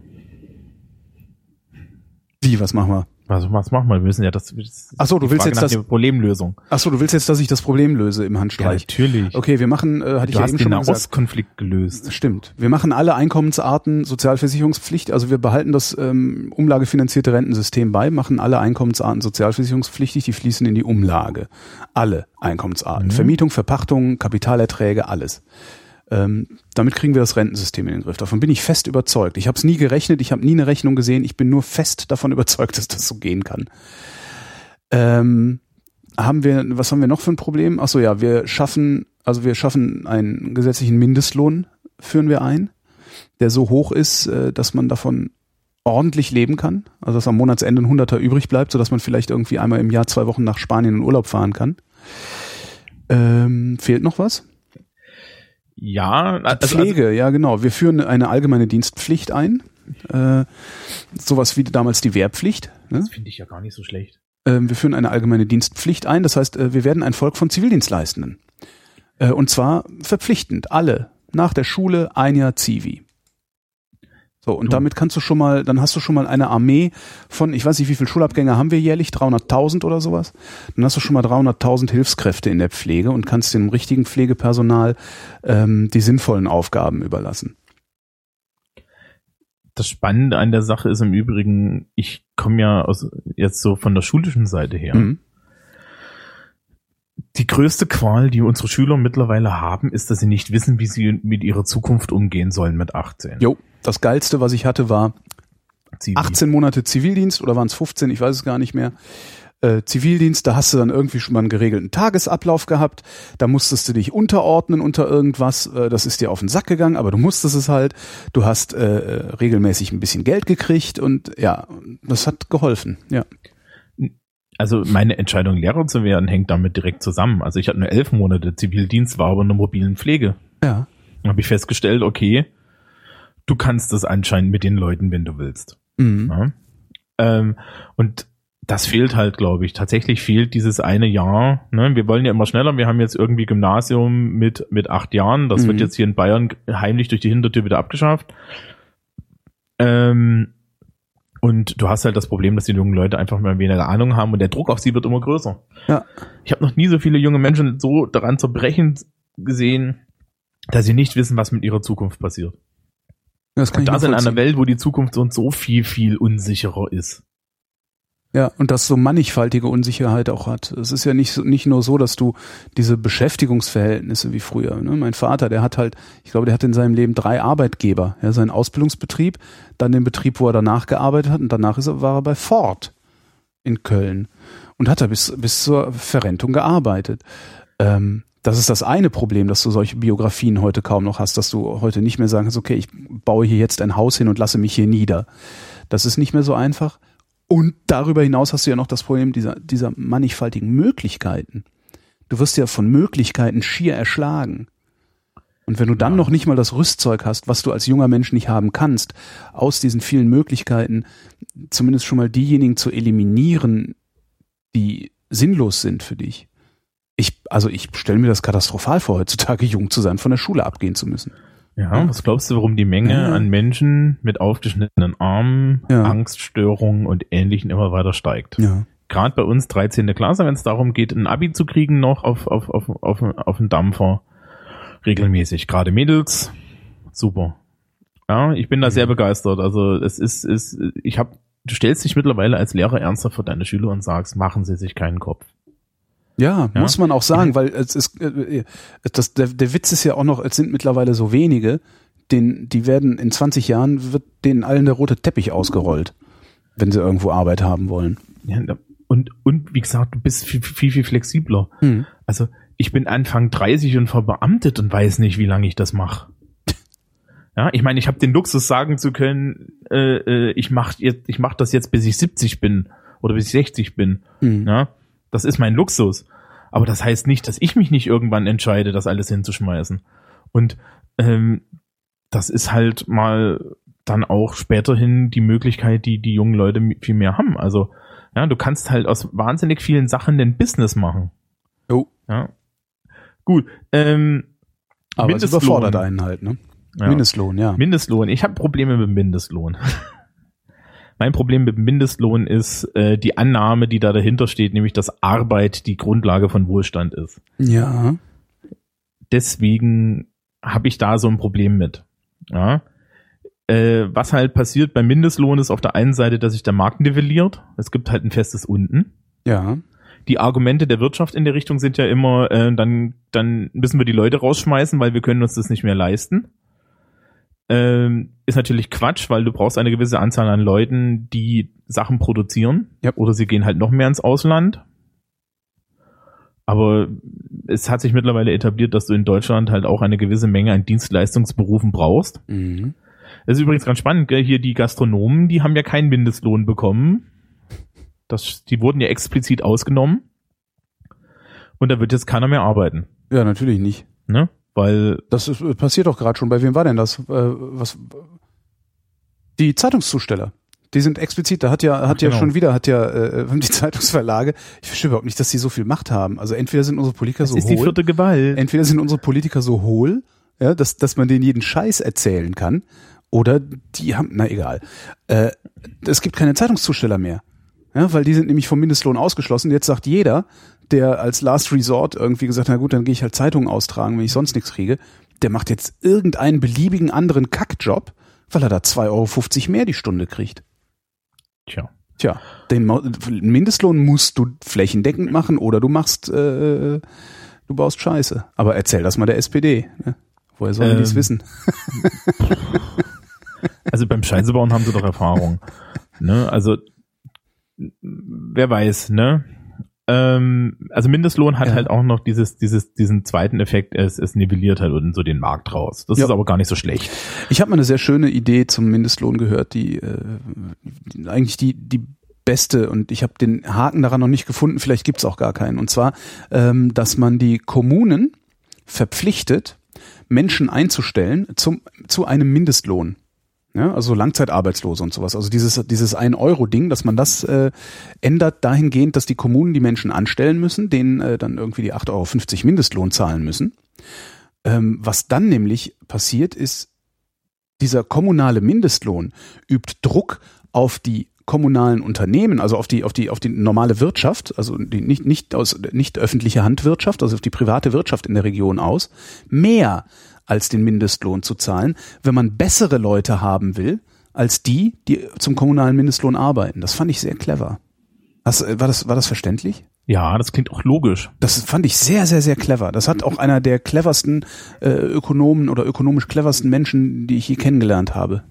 Wie, was machen wir? Also was machen wir? Wir wissen ja, dass Ach so, du willst jetzt das Problemlösung. Ach so, du willst jetzt, dass ich das Problem löse im Handstreich. Ja, natürlich. Okay, wir machen, äh, hatte ich du ja hast eben den schon Nahostkonflikt gelöst. Stimmt. Wir machen alle Einkommensarten Sozialversicherungspflicht, also wir behalten das ähm, umlagefinanzierte Rentensystem bei, machen alle Einkommensarten sozialversicherungspflichtig, die fließen in die Umlage. Alle Einkommensarten. Mhm. Vermietung, Verpachtung, Kapitalerträge, alles. Ähm, damit kriegen wir das Rentensystem in den Griff. Davon bin ich fest überzeugt. Ich habe es nie gerechnet, ich habe nie eine Rechnung gesehen. Ich bin nur fest davon überzeugt, dass das so gehen kann. Ähm, haben wir, was haben wir noch für ein Problem? Ach so, ja, wir schaffen, also wir schaffen einen gesetzlichen Mindestlohn, führen wir ein, der so hoch ist, äh, dass man davon ordentlich leben kann. Also dass am Monatsende ein Hunderter übrig bleibt, sodass man vielleicht irgendwie einmal im Jahr zwei Wochen nach Spanien in Urlaub fahren kann. Ähm, fehlt noch was? Ja, also, Pflege, also, ja genau. Wir führen eine allgemeine Dienstpflicht ein. Äh, sowas wie damals die Wehrpflicht. Ne? Das finde ich ja gar nicht so schlecht. Äh, wir führen eine allgemeine Dienstpflicht ein. Das heißt, äh, wir werden ein Volk von Zivildienstleistenden. Äh, und zwar verpflichtend. Alle. Nach der Schule ein Jahr Zivi. So, und du. damit kannst du schon mal, dann hast du schon mal eine Armee von, ich weiß nicht, wie viele Schulabgänger haben wir jährlich, 300.000 oder sowas. Dann hast du schon mal 300.000 Hilfskräfte in der Pflege und kannst dem richtigen Pflegepersonal ähm, die sinnvollen Aufgaben überlassen. Das Spannende an der Sache ist im Übrigen, ich komme ja aus, jetzt so von der schulischen Seite her. Mhm. Die größte Qual, die unsere Schüler mittlerweile haben, ist, dass sie nicht wissen, wie sie mit ihrer Zukunft umgehen sollen mit 18. Jo das geilste, was ich hatte, war Zivil. 18 Monate Zivildienst oder waren es 15, ich weiß es gar nicht mehr. Äh, Zivildienst, da hast du dann irgendwie schon mal einen geregelten Tagesablauf gehabt, da musstest du dich unterordnen unter irgendwas, äh, das ist dir auf den Sack gegangen, aber du musstest es halt, du hast äh, äh regelmäßig ein bisschen Geld gekriegt und ja, das hat geholfen, ja. Also meine Entscheidung, Lehrer zu werden, hängt damit direkt zusammen. Also ich hatte nur elf Monate Zivildienst, war aber in der mobilen Pflege. Ja. Dann habe ich festgestellt, okay, du kannst das anscheinend mit den Leuten, wenn du willst. Mhm. Ja? Ähm, und das fehlt halt, glaube ich. Tatsächlich fehlt dieses eine Jahr. Ne? Wir wollen ja immer schneller. Wir haben jetzt irgendwie Gymnasium mit, mit acht Jahren. Das mhm. wird jetzt hier in Bayern heimlich durch die Hintertür wieder abgeschafft. Ähm, und du hast halt das Problem, dass die jungen Leute einfach mal weniger Ahnung haben und der Druck auf sie wird immer größer. Ja. Ich habe noch nie so viele junge Menschen so daran zerbrechen gesehen, dass sie nicht wissen, was mit ihrer Zukunft passiert. Das kann und das in einer Welt, wo die Zukunft uns so viel, viel unsicherer ist. Ja, und das so mannigfaltige Unsicherheit auch hat. Es ist ja nicht, nicht nur so, dass du diese Beschäftigungsverhältnisse wie früher. Ne? Mein Vater, der hat halt, ich glaube, der hat in seinem Leben drei Arbeitgeber. Ja, seinen Ausbildungsbetrieb, dann den Betrieb, wo er danach gearbeitet hat und danach ist er, war er bei Ford in Köln und hat er bis, bis zur Verrentung gearbeitet. Ähm, das ist das eine Problem, dass du solche Biografien heute kaum noch hast, dass du heute nicht mehr sagen kannst, okay, ich baue hier jetzt ein Haus hin und lasse mich hier nieder. Das ist nicht mehr so einfach. Und darüber hinaus hast du ja noch das Problem dieser, dieser mannigfaltigen Möglichkeiten. Du wirst ja von Möglichkeiten schier erschlagen. Und wenn du dann ja. noch nicht mal das Rüstzeug hast, was du als junger Mensch nicht haben kannst, aus diesen vielen Möglichkeiten zumindest schon mal diejenigen zu eliminieren, die sinnlos sind für dich, ich, also ich stelle mir das katastrophal vor, heutzutage jung zu sein, von der Schule abgehen zu müssen. Ja, was glaubst du, warum die Menge ja. an Menschen mit aufgeschnittenen Armen, ja. Angststörungen und Ähnlichen immer weiter steigt? Ja. Gerade bei uns 13. Klasse, wenn es darum geht, ein Abi zu kriegen, noch auf, auf, auf, auf, auf einen Dampfer regelmäßig. Gerade Mädels, super. Ja, ich bin da sehr begeistert. Also es ist, ist ich habe, du stellst dich mittlerweile als Lehrer ernsthaft vor deine Schüler und sagst, machen sie sich keinen Kopf. Ja, Ja. muss man auch sagen, weil es ist äh, das, der, der Witz ist ja auch noch, es sind mittlerweile so wenige, den, die werden in 20 Jahren wird denen allen der rote Teppich ausgerollt, wenn sie irgendwo Arbeit haben wollen. Ja, und, und wie gesagt, du bist viel, viel, viel flexibler. Hm. Also ich bin Anfang 30 und verbeamtet und weiß nicht, wie lange ich das mache. Ja, ich meine, ich habe den Luxus sagen zu können, äh, äh, ich mach jetzt, ich mach das jetzt, bis ich 70 bin oder bis ich 60 bin. Hm. Ja, das ist mein Luxus. Aber das heißt nicht, dass ich mich nicht irgendwann entscheide, das alles hinzuschmeißen. Und ähm, das ist halt mal dann auch späterhin die Möglichkeit, die die jungen Leute viel mehr haben. Also ja, du kannst halt aus wahnsinnig vielen Sachen den Business machen. Jo. Ja. Gut. Ähm, Aber es Mindestlohn. überfordert einen halt, ne? ja. Mindestlohn, ja. Mindestlohn. Ich habe Probleme mit Mindestlohn. mein Problem mit dem Mindestlohn ist äh, die Annahme, die da dahinter steht, nämlich dass Arbeit die Grundlage von Wohlstand ist. Ja. Deswegen habe ich da so ein Problem mit. Ja. Äh, was halt passiert beim Mindestlohn ist auf der einen Seite, dass sich der Markt nivelliert. Es gibt halt ein festes Unten. Ja. die Argumente der Wirtschaft in der Richtung sind ja immer, äh, dann, dann müssen wir die Leute rausschmeißen, weil wir können uns das nicht mehr leisten. Ähm, ist natürlich Quatsch, weil du brauchst eine gewisse Anzahl an Leuten, die Sachen produzieren. Ja. Oder sie gehen halt noch mehr ins Ausland. Aber es hat sich mittlerweile etabliert, dass du in Deutschland halt auch eine gewisse Menge an Dienstleistungsberufen brauchst. Mhm. Das ist übrigens ganz spannend, gell? hier die Gastronomen, die haben ja keinen Mindestlohn bekommen. Das, die wurden ja explizit ausgenommen. Und da wird jetzt keiner mehr arbeiten. Ja, natürlich nicht. Ne? Weil, Das ist, passiert doch gerade schon. Bei wem war denn das? Äh, was? Die Zeitungszusteller. Die sind explizit, da hat ja, hat Ach, ja genau. schon wieder, hat ja äh, die Zeitungsverlage, ich verstehe überhaupt nicht, dass die so viel Macht haben. Also entweder sind unsere Politiker das so ist die hohl, vierte Gewalt. entweder sind unsere Politiker so hohl, ja, dass, dass man denen jeden Scheiß erzählen kann, oder die haben, na egal. Äh, es gibt keine Zeitungszusteller mehr. Ja, weil die sind nämlich vom Mindestlohn ausgeschlossen. Jetzt sagt jeder, der als Last Resort irgendwie gesagt hat, na gut, dann gehe ich halt Zeitungen austragen, wenn ich sonst nichts kriege, der macht jetzt irgendeinen beliebigen anderen Kackjob, weil er da 2,50 Euro mehr die Stunde kriegt. Tja. Tja, den Mindestlohn musst du flächendeckend machen oder du machst, äh, du baust Scheiße. Aber erzähl das mal der SPD. Ne? Woher sollen Ähm, die es wissen? Also beim Scheißebauen haben sie doch Erfahrung. Ne? Also, wer weiß, ne? Ähm, also Mindestlohn hat Ja. halt auch noch dieses, dieses, diesen zweiten Effekt, es, es nivelliert halt unten so den Markt raus. Das Ja. ist aber gar nicht so schlecht. Ich habe mal eine sehr schöne Idee zum Mindestlohn gehört, die, äh, die eigentlich die die beste und ich habe den Haken daran noch nicht gefunden. Vielleicht gibt's auch gar keinen. Und zwar, ähm, dass man die Kommunen verpflichtet, Menschen einzustellen zum zu einem Mindestlohn. Ja, also Langzeitarbeitslose und sowas. Also dieses, dieses 1-Euro-Ding, dass man das äh, ändert dahingehend, dass die Kommunen die Menschen anstellen müssen, denen äh, dann irgendwie die 8,50 Euro Mindestlohn zahlen müssen. Ähm, was dann nämlich passiert, ist, dieser kommunale Mindestlohn übt Druck auf die kommunalen Unternehmen, also auf die auf die auf die normale Wirtschaft, also die nicht nicht aus nicht öffentliche Handwirtschaft, also auf die private Wirtschaft in der Region aus, mehr als den Mindestlohn zu zahlen, wenn man bessere Leute haben will als die, die zum kommunalen Mindestlohn arbeiten. Das fand ich sehr clever. Hast, war das war das verständlich? Ja, das klingt auch logisch. Das fand ich sehr, sehr, sehr clever. Das hat auch einer der cleversten äh, Ökonomen oder ökonomisch cleversten Menschen, die ich je kennengelernt habe,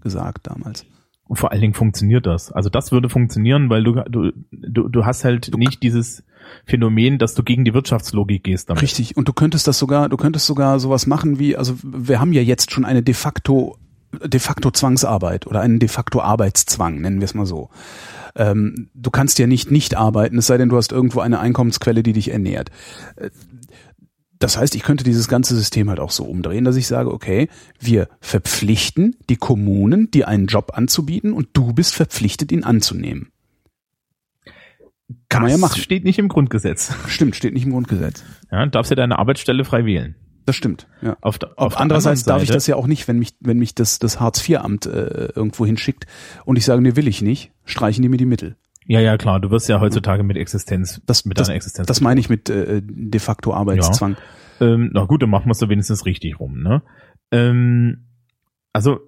gesagt damals. Und vor allen Dingen funktioniert das. Also das würde funktionieren, weil du, du, du, du hast halt nicht dieses Phänomen, dass du gegen die Wirtschaftslogik gehst damit. Richtig. Und du könntest das sogar, du könntest sogar sowas machen wie, also wir haben ja jetzt schon eine de facto, de facto Zwangsarbeit oder einen de facto Arbeitszwang, nennen wir es mal so. Ähm, du kannst ja nicht nicht arbeiten, es sei denn, du hast irgendwo eine Einkommensquelle, die dich ernährt. Äh, Das heißt, ich könnte dieses ganze System halt auch so umdrehen, dass ich sage, okay, wir verpflichten die Kommunen, dir einen Job anzubieten und du bist verpflichtet, ihn anzunehmen. Kann man ja Das machen. steht nicht im Grundgesetz. Stimmt, steht nicht im Grundgesetz. Ja, darfst ja deine Arbeitsstelle frei wählen. Das stimmt, ja. Auf, Auf auf der andererseits darf ich das ja auch nicht, wenn mich, wenn mich das, das Hartz-IV-Amt äh, irgendwo hinschickt und ich sage, nee, will ich nicht, streichen die mir die Mittel. Ja, ja, klar. Du wirst ja heutzutage mit Existenz, Das, mit das, deiner Existenz. das meine ich mit äh, de facto Arbeitszwang. Ähm, na gut, dann machen wir es doch wenigstens richtig rum, ne? Ähm, also,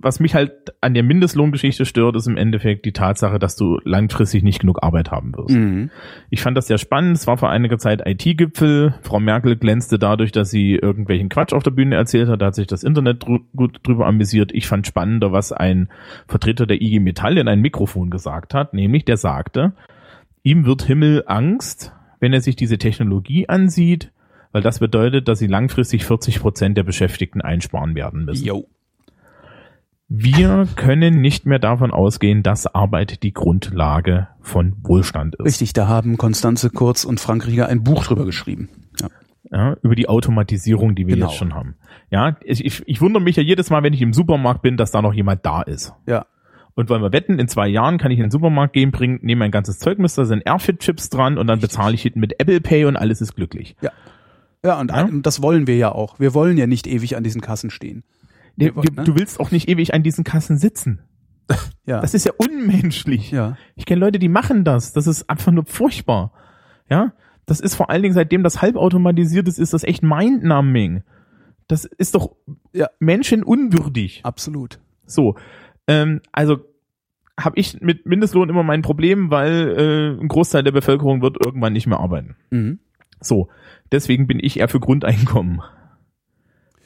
was mich halt an der Mindestlohngeschichte stört, ist im Endeffekt die Tatsache, dass du langfristig nicht genug Arbeit haben wirst. Mhm. Ich fand das sehr spannend. Es war vor einiger Zeit IT-Gipfel. Frau Merkel glänzte dadurch, dass sie irgendwelchen Quatsch auf der Bühne erzählt hat. Da hat sich das Internet drü gut drüber amüsiert. Ich fand spannender, was ein Vertreter der IG Metall in ein Mikrofon gesagt hat. Nämlich, der sagte, ihm wird Himmel Angst, wenn er sich diese Technologie ansieht, weil das bedeutet, dass sie langfristig 40 Prozent der Beschäftigten einsparen werden müssen. Jo. Wir können nicht mehr davon ausgehen, dass Arbeit die Grundlage von Wohlstand ist. Richtig, da haben Konstanze Kurz und Frank Rieger ein Buch drüber geschrieben. Ja. Ja, über die Automatisierung, die wir Genau. jetzt schon haben. Ja, ich, ich, ich wundere mich ja jedes Mal, wenn ich im Supermarkt bin, dass da noch jemand da ist. Ja. Und wollen wir wetten, in zwei Jahren kann ich in den Supermarkt gehen, bringen, nehme mein ganzes Zeugnis, da sind Airfit-Chips dran und dann bezahle ich mit Apple Pay und alles ist glücklich. Ja, und Ja? das wollen wir ja auch. Wir wollen ja nicht ewig an diesen Kassen stehen. Wir, ne? Du willst auch nicht ewig an diesen Kassen sitzen. Ja. Das ist ja unmenschlich. ja. Ich kenne Leute, die machen das. Das ist einfach nur furchtbar. Ja, das ist vor allen Dingen, seitdem das halbautomatisiert ist, ist das echt mindnumbing. Das ist doch Ja. menschenunwürdig. Absolut. So, ähm, also habe ich mit Mindestlohn immer mein Problem, weil äh, ein Großteil der Bevölkerung wird irgendwann nicht mehr arbeiten. Mhm. So, deswegen bin ich eher für Grundeinkommen.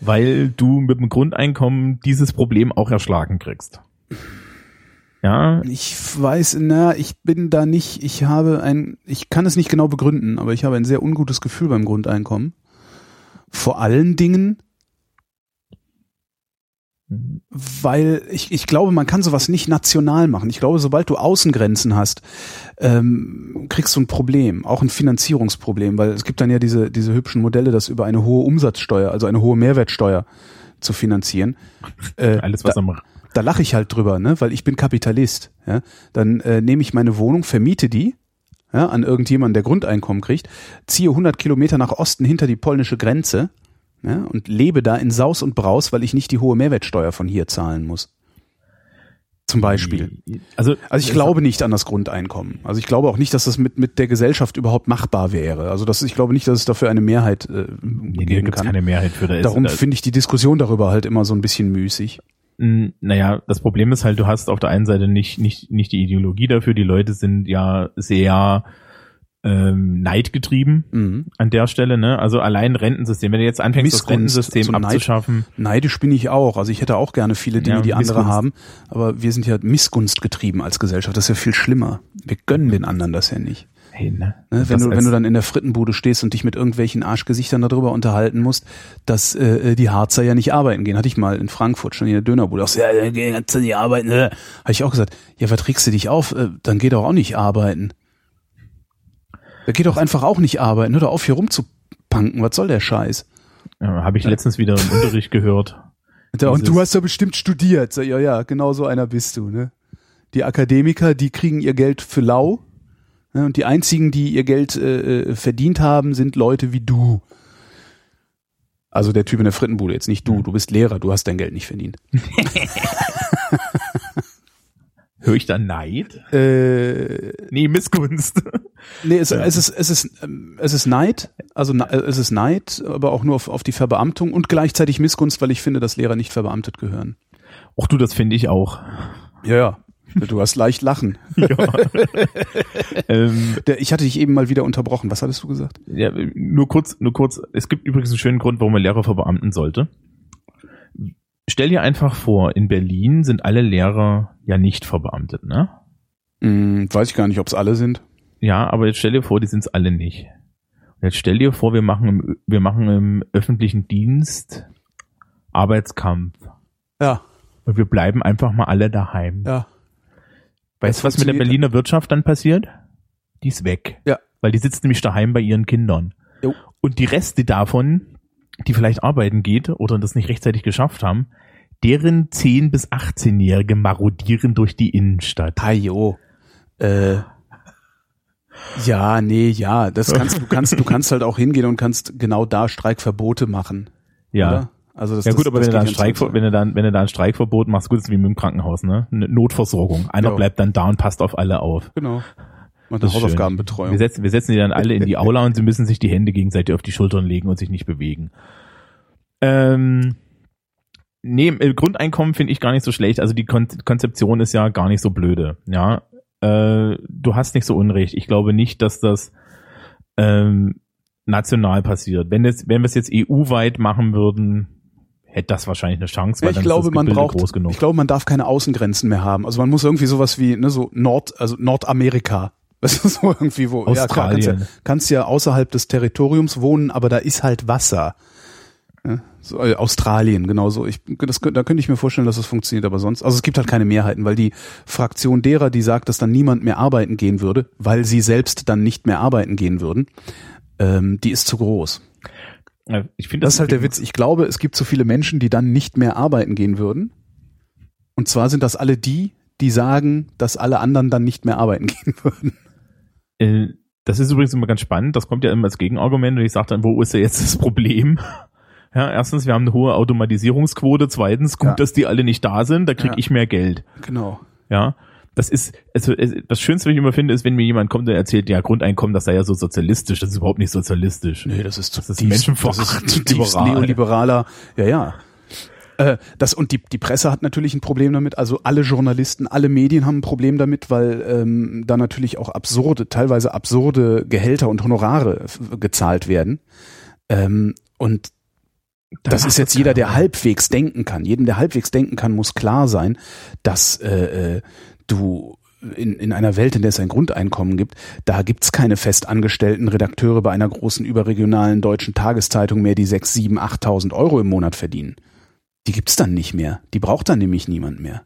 Weil du mit dem Grundeinkommen dieses Problem auch erschlagen kriegst. Ja, Ich weiß, na, ich bin da nicht, ich habe ein, ich kann es nicht genau begründen, aber ich habe ein sehr ungutes Gefühl beim Grundeinkommen. Vor allen Dingen, weil ich, ich glaube, man kann sowas nicht national machen. Ich glaube, sobald du Außengrenzen hast, ähm, kriegst du ein Problem, auch ein Finanzierungsproblem, weil es gibt dann ja diese, diese hübschen Modelle, das über eine hohe Umsatzsteuer, also eine hohe Mehrwertsteuer zu finanzieren. Äh, alles was am da lache ich halt drüber, ne, weil ich bin Kapitalist. Ja? Dann äh, nehme ich meine Wohnung, vermiete die ja, an irgendjemanden, der Grundeinkommen kriegt, ziehe 100 Kilometer nach Osten hinter die polnische Grenze ja, und lebe da in Saus und Braus, weil ich nicht die hohe Mehrwertsteuer von hier zahlen muss. Zum Beispiel. Also, Also ich glaube nicht an das Grundeinkommen. Also ich glaube auch nicht, dass das mit, mit der Gesellschaft überhaupt machbar wäre. Also das, ich glaube nicht, dass es dafür eine Mehrheit äh, nee, geben kann. keine Mehrheit für. Da ist- Darum da- finde ich die Diskussion darüber halt immer so ein bisschen müßig. Mm, Naja, das Problem ist halt, du hast auf der einen Seite nicht, nicht, nicht die Ideologie dafür. Die Leute sind ja sehr ähm, neidgetrieben Mhm. an der Stelle. Ne? Also allein Rentensystem. Wenn du jetzt anfängst, das Missgunst, Rentensystem also Neid- abzuschaffen, Neidisch bin ich auch. Also ich hätte auch gerne viele Dinge, Ja, die andere Missgunst. haben. Aber wir sind ja Missgunst getrieben als Gesellschaft. Das ist ja viel schlimmer. Wir gönnen den anderen das ja nicht. hey, ne? Ne? Das Wenn, du, wenn du dann in der Frittenbude stehst und dich mit irgendwelchen Arschgesichtern darüber unterhalten musst, dass äh, die Harzer ja nicht arbeiten gehen. Hatte ich mal in Frankfurt schon in der Dönerbude. Auch so, ja, äh, gehen nicht arbeiten. Äh. Habe ich auch gesagt, ja, verträgst du dich auf? Äh, dann geh doch auch nicht arbeiten. Da geht doch einfach auch nicht arbeiten. Hör doch auf, hier rumzupanken. Was soll der Scheiß? ja, habe ich letztens wieder im Unterricht gehört. Ja, und du hast ja bestimmt studiert. Ja, ja, genau so einer bist du, ne? Die Akademiker, die kriegen ihr Geld für lau. Ne? Und die einzigen, die ihr Geld äh, äh, verdient haben, sind Leute wie du. Also der Typ in der Frittenbude, jetzt nicht du. Du bist Lehrer, du hast dein Geld nicht verdient. Höre ich da Neid? Äh, Nee, Missgunst. nee, es, es ist es ist ähm, es ist Neid, also äh, es ist Neid, aber auch nur auf, auf die Verbeamtung und gleichzeitig Missgunst, weil ich finde, dass Lehrer nicht verbeamtet gehören. Och du, das finde ich auch. Ja, ja. Du hast leicht lachen. ähm, Der, ich hatte dich eben mal wieder unterbrochen. Was hattest du gesagt? ja, nur kurz, nur kurz. Es gibt übrigens einen schönen Grund, warum man Lehrer verbeamten sollte. Stell dir einfach vor, in Berlin sind alle Lehrer ja nicht verbeamtet, ne? Hm, weiß ich gar nicht, ob es alle sind. Ja, aber jetzt stell dir vor, die sind es alle nicht. Und jetzt stell dir vor, wir machen im, wir machen im öffentlichen Dienst Arbeitskampf. Ja, Und wir bleiben einfach mal alle daheim. ja. weißt du, was mit der Berliner Wirtschaft dann passiert? Die ist weg. Ja. Weil die sitzt nämlich daheim bei ihren Kindern. Jo. Und die Reste davon, die vielleicht arbeiten geht oder das nicht rechtzeitig geschafft haben, deren 10- bis 18-Jährige marodieren durch die Innenstadt. Tayo. Äh, ja, nee, ja. Das kannst du kannst du kannst halt auch hingehen und kannst genau da Streikverbote machen. Ja. Oder? Also das, Ja gut, das, aber das wenn du, da ein geht Streik, wenn, du dann, wenn du da ein Streikverbot machst, gut, ist wie mit dem Krankenhaus, ne? Eine Notversorgung. Einer Ja. bleibt dann da und passt auf alle auf. Genau. Das eine ist Hausaufgabenbetreuung. Wir setzen, wir setzen die dann alle in die Aula und sie müssen sich die Hände gegenseitig auf die Schultern legen und sich nicht bewegen. Ähm, nee, äh, Grundeinkommen finde ich gar nicht so schlecht. Also die Kon Konzeption ist ja gar nicht so blöde. Ja, äh, du hast nicht so Unrecht. Ich glaube nicht, dass das ähm, national passiert. Wenn, das, wenn wir es jetzt EU-weit machen würden, hätte das wahrscheinlich eine Chance, weil ich glaube, man braucht, groß genug. Ich glaube, man darf keine Außengrenzen mehr haben. Also man muss irgendwie sowas wie ne, so Nord, also Nordamerika. Das ist so irgendwie wo. Australien. Ja, klar, kannst, ja, kannst ja außerhalb des Territoriums wohnen, aber da ist halt Wasser. Ja, so, äh, Australien, genauso. Ich, das, da könnte ich mir vorstellen, dass es das funktioniert, aber sonst, also es gibt halt keine Mehrheiten, weil die Fraktion derer, die sagt, dass dann niemand mehr arbeiten gehen würde, weil sie selbst dann nicht mehr arbeiten gehen würden, ähm, die ist zu groß. Ich finde das, das ist halt der Witz. Ich glaube, es gibt so viele Menschen, die dann nicht mehr arbeiten gehen würden. Und zwar sind das alle die, die sagen, dass alle anderen dann nicht mehr arbeiten gehen würden. Äh, das ist übrigens immer ganz spannend. Das kommt ja immer als Gegenargument und ich sage dann, wo ist ja jetzt das Problem? Ja, erstens, wir haben eine hohe Automatisierungsquote. Zweitens, gut, ja. dass die alle nicht da sind, da kriege ja. ich mehr Geld. Genau. Ja. Das ist, also das Schönste, was ich immer finde, ist, wenn mir jemand kommt und erzählt, ja, Grundeinkommen, das sei ja so sozialistisch. Das ist überhaupt nicht sozialistisch. Nee, das ist, das ist Menschenverachtend, neoliberaler. Ja, ja. Äh, das und die die Presse hat natürlich ein Problem damit. Also alle Journalisten, alle Medien haben ein Problem damit, weil ähm, da natürlich auch absurde, teilweise absurde Gehälter und Honorare gezahlt werden. Ähm, und das ist jetzt jeder, der halbwegs denken kann. Jedem, der halbwegs denken kann, muss klar sein, dass äh, äh, du in, in einer Welt, in der es ein Grundeinkommen gibt, da gibt's keine festangestellten Redakteure bei einer großen überregionalen deutschen Tageszeitung mehr, die sechs, sieben, achttausend Euro im Monat verdienen. Die gibt's dann nicht mehr. Die braucht dann nämlich niemand mehr.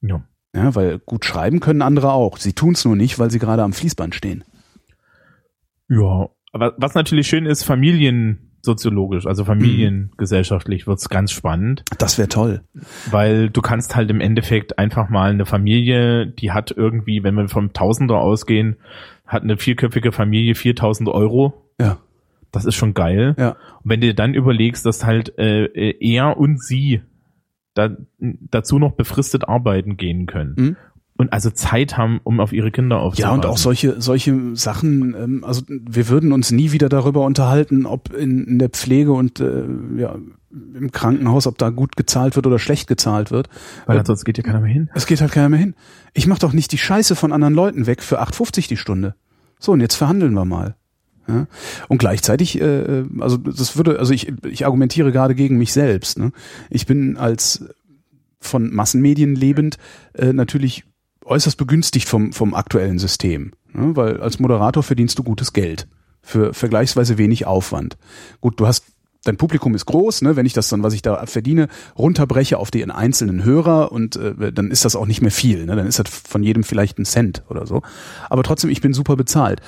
Ja. Ja, weil gut schreiben können andere auch. Sie tun's nur nicht, weil sie gerade am Fließband stehen. Ja, aber was natürlich schön ist, Familien soziologisch, also familiengesellschaftlich wird's ganz spannend. Das wäre toll. Weil du kannst halt im Endeffekt einfach mal eine Familie, die hat irgendwie, wenn wir vom Tausender ausgehen, hat eine vierköpfige Familie 4000 Euro. Das ist schon geil. Ja. Und wenn du dir dann überlegst, dass halt äh, er und sie da, dazu noch befristet arbeiten gehen können. Mhm und also Zeit haben, um auf ihre Kinder aufzupassen. Ja, und auch solche, solche Sachen, ähm, also wir würden uns nie wieder darüber unterhalten, ob in, in der Pflege und äh, ja, im Krankenhaus, ob da gut gezahlt wird oder schlecht gezahlt wird. Weil sonst geht ja keiner mehr hin. Es geht halt keiner mehr hin. Ich mach doch nicht die Scheiße von anderen Leuten weg für 8,50 die Stunde. So, und jetzt verhandeln wir mal. Ja? Und gleichzeitig, äh, also das würde, also ich, ich argumentiere gerade gegen mich selbst. Ne? Ich bin als von Massenmedien lebend äh, natürlich äußerst begünstigt vom, vom aktuellen System. Ne? Weil als Moderator verdienst du gutes Geld für vergleichsweise wenig Aufwand. Gut, du hast dein Publikum ist groß, ne? wenn ich das dann, was ich da verdiene, runterbreche auf den einzelnen Hörer und äh, dann ist das auch nicht mehr viel. Ne? Dann ist das von jedem vielleicht ein Cent oder so. Aber trotzdem, ich bin super bezahlt.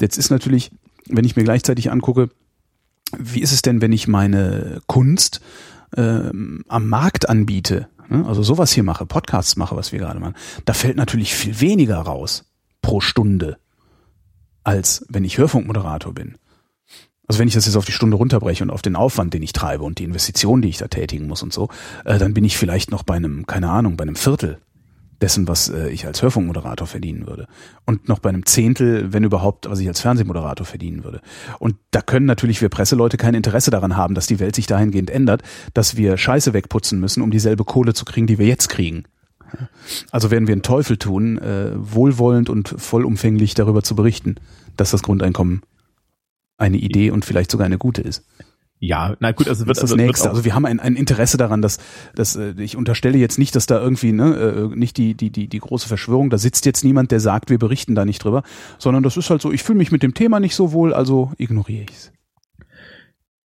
Jetzt ist natürlich, wenn ich mir gleichzeitig angucke, wie ist es denn, wenn ich meine Kunst ähm, am Markt anbiete? Ne? also sowas hier mache, Podcasts mache, was wir gerade machen, da fällt natürlich viel weniger raus pro Stunde, als wenn ich Hörfunkmoderator bin. Also wenn ich das jetzt auf die Stunde runterbreche und auf den Aufwand, den ich treibe und die Investitionen, die ich da tätigen muss und so, äh, dann bin ich vielleicht noch bei einem, keine Ahnung, bei einem Viertel dessen, was äh, ich als Hörfunkmoderator verdienen würde. Und noch bei einem Zehntel, wenn überhaupt, was ich als Fernsehmoderator verdienen würde. Und da können natürlich wir Presseleute kein Interesse daran haben, dass die Welt sich dahingehend ändert, dass wir Scheiße wegputzen müssen, um dieselbe Kohle zu kriegen, die wir jetzt kriegen. Also werden wir einen Teufel tun, äh, wohlwollend und vollumfänglich darüber zu berichten, dass das Grundeinkommen eine Idee und vielleicht sogar eine gute ist. Ja, na gut, also wird das, das also, nächste. Also wir haben ein, ein Interesse daran, dass, dass äh, ich unterstelle jetzt nicht, dass da irgendwie ne, äh, nicht die die die die große Verschwörung. Da sitzt jetzt niemand, der sagt, wir berichten da nicht drüber, sondern das ist halt so. Ich fühle mich mit dem Thema nicht so wohl, also ignoriere ich's.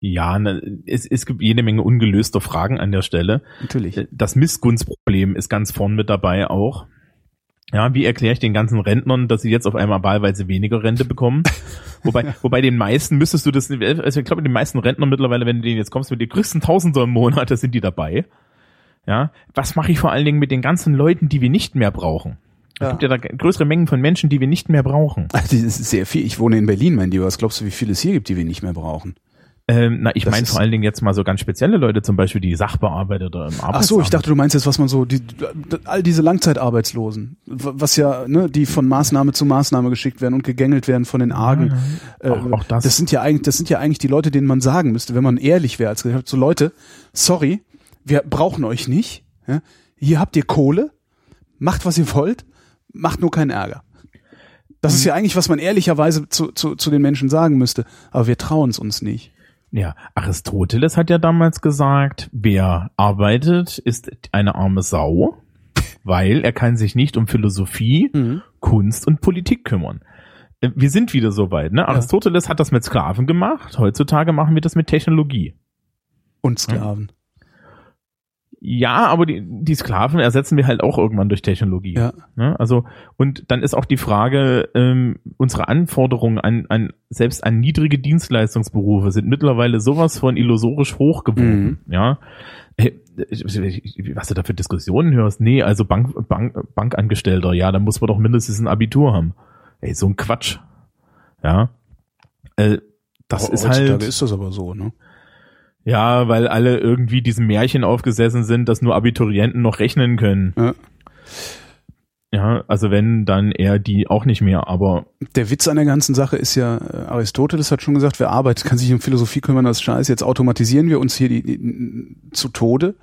Ja, ne, es, es gibt jede Menge ungelöster Fragen an der Stelle. Natürlich. Das Missgunstproblem ist ganz vorn mit dabei auch. Ja, wie erkläre ich den ganzen Rentnern, dass sie jetzt auf einmal wahlweise weniger Rente bekommen? wobei, wobei den meisten müsstest du das, also ich glaube, den meisten Rentnern mittlerweile, wenn du denen jetzt kommst mit den größten Tausender im Monat, da sind die dabei. Ja, was mache ich vor allen Dingen mit den ganzen Leuten, die wir nicht mehr brauchen? Es ja. gibt ja da größere Mengen von Menschen, die wir nicht mehr brauchen. Das ist sehr viel. Ich wohne in Berlin, mein Lieber. Was glaubst du, wie viel es hier gibt, die wir nicht mehr brauchen? Ähm, na, ich meine vor allen Dingen jetzt mal so ganz spezielle Leute, zum Beispiel die Sachbearbeiter im Arbeitsamt. Ach so, ich dachte, du meinst jetzt, was man so, die, all diese Langzeitarbeitslosen, was ja, ne, die von Maßnahme zu Maßnahme geschickt werden und gegängelt werden von den Argen. Ja, auch, äh, auch das. das sind ja eigentlich, das sind ja eigentlich die Leute, denen man sagen müsste, wenn man ehrlich wäre, als gesagt, so Leute, sorry, wir brauchen euch nicht. Ja? Hier habt ihr Kohle, macht was ihr wollt, macht nur keinen Ärger. Das ist ja eigentlich, was man ehrlicherweise zu, zu, zu den Menschen sagen müsste. Aber wir trauen es uns nicht. Ja, Aristoteles hat ja damals gesagt, wer arbeitet, ist eine arme Sau, weil er kann sich nicht um Philosophie, Mhm. Kunst und Politik kümmern. Äh, Wir sind wieder so weit, ne? Aristoteles hat das mit Sklaven gemacht, heutzutage machen wir das mit Technologie. Und Sklaven. Ja, aber die, die Sklaven ersetzen wir halt auch irgendwann durch Technologie. Ja. Ne? Also, und dann ist auch die Frage, ähm, unsere Anforderungen an, an, selbst an niedrige Dienstleistungsberufe sind mittlerweile sowas von illusorisch hoch geworden. Ja. Was du da für Diskussionen hörst, nee, also Bank, Bank, Bankangestellter, ja, da muss man doch mindestens ein Abitur haben. Ey, so ein Quatsch. Ja. Äh, das ist Heutzutage halt. ist das aber so, ne? Ja, weil alle irgendwie diesem Märchen aufgesessen sind, dass nur Abiturienten noch rechnen können. Ja. Ja, also wenn, dann eher die auch nicht mehr, aber Der Witz an der ganzen Sache ist ja, äh, Aristoteles hat schon gesagt, wer arbeitet, kann sich um Philosophie kümmern, das ist scheiße. Jetzt automatisieren wir uns hier die, die, zu Tode.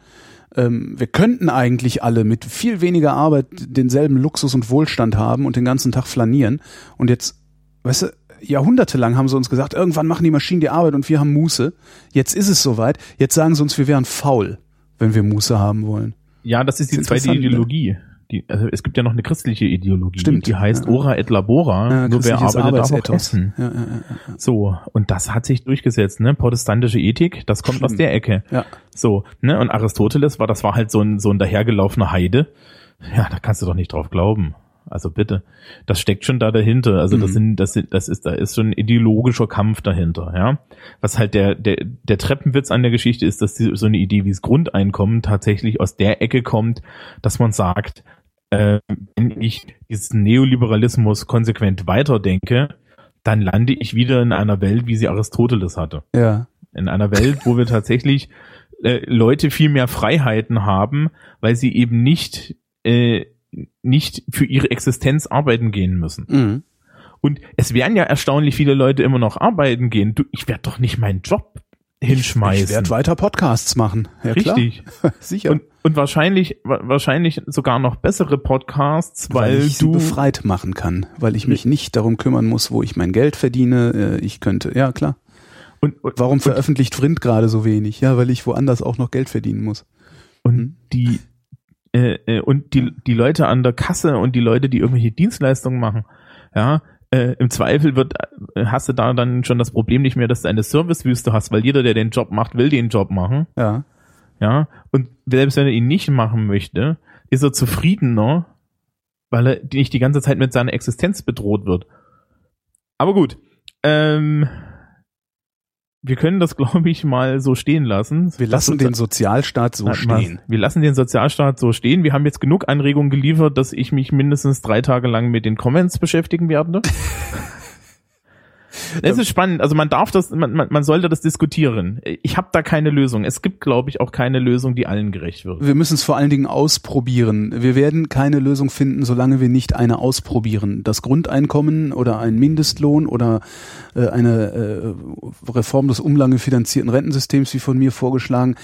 Ähm, wir könnten eigentlich alle mit viel weniger Arbeit denselben Luxus und Wohlstand haben und den ganzen Tag flanieren. Und jetzt, weißt du, jahrhundertelang haben sie uns gesagt, irgendwann machen die Maschinen die Arbeit und wir haben Muße. Jetzt ist es soweit. Jetzt sagen sie uns, wir wären faul, wenn wir Muße haben wollen. ja, das ist die Ist zweite ne? Ideologie. Die, also es gibt ja noch eine christliche Ideologie, Stimmt, die heißt ja. Ora et Labora, Ja, nur wer arbeitet, darf auch essen. Ja, So, und das hat sich durchgesetzt, ne? Protestantische Ethik, das kommt Schlimm. aus der Ecke. ja. So, ne? Und Aristoteles war, das war halt so ein, so ein dahergelaufener Heide. Ja, da kannst du doch nicht drauf glauben. Also bitte. Das steckt schon da dahinter. Also das Mhm. sind, das sind, das ist, da ist schon ein ideologischer Kampf dahinter, ja. Was halt der, der, der Treppenwitz an der Geschichte ist, dass die, so eine Idee wie das Grundeinkommen tatsächlich aus der Ecke kommt, dass man sagt, äh, wenn ich diesen Neoliberalismus konsequent weiterdenke, dann lande ich wieder in einer Welt, wie sie Aristoteles hatte ja. in einer Welt, wo wir tatsächlich äh, Leute viel mehr Freiheiten haben, weil sie eben nicht äh, nicht für ihre Existenz arbeiten gehen müssen. Mhm. Und es werden ja erstaunlich viele Leute immer noch arbeiten gehen. Du, ich werde doch nicht meinen Job hinschmeißen. Ich werde weiter Podcasts machen. Ja, Richtig. Sicher. Und, und wahrscheinlich wa- wahrscheinlich sogar noch bessere Podcasts, weil, ich sie du befreit machen kann, weil ich mich nicht darum kümmern muss, wo ich mein Geld verdiene. Äh, Ich könnte, ja klar. und, und, Warum veröffentlicht Vrind gerade so wenig? Ja, weil ich woanders auch noch Geld verdienen muss. und die äh, äh, und die die Leute an der Kasse und die Leute, die irgendwelche Dienstleistungen machen, ja, äh, im Zweifel wird äh, hast du da dann schon das Problem nicht mehr, dass du eine Servicewüste hast, weil jeder, der den Job macht, will den Job machen, Ja. ja, und selbst wenn er ihn nicht machen möchte, ist er zufriedener, weil er nicht die ganze Zeit mit seiner Existenz bedroht wird. Aber gut, ähm, wir können das, glaube ich, mal so stehen lassen. Wir lassen den Sozialstaat so stehen. Wir lassen den Sozialstaat so stehen. Wir haben jetzt genug Anregungen geliefert, dass ich mich mindestens drei Tage lang mit den Comments beschäftigen werde. Es ist spannend. Also man darf das, man, man, man sollte das diskutieren. Ich habe da keine Lösung. Es gibt, glaube ich, auch keine Lösung, die allen gerecht wird. Wir müssen es vor allen Dingen ausprobieren. Wir werden keine Lösung finden, solange wir nicht eine ausprobieren. Das Grundeinkommen oder ein Mindestlohn oder äh, eine äh, Reform des umlangefinanzierten Rentensystems, wie von mir vorgeschlagen,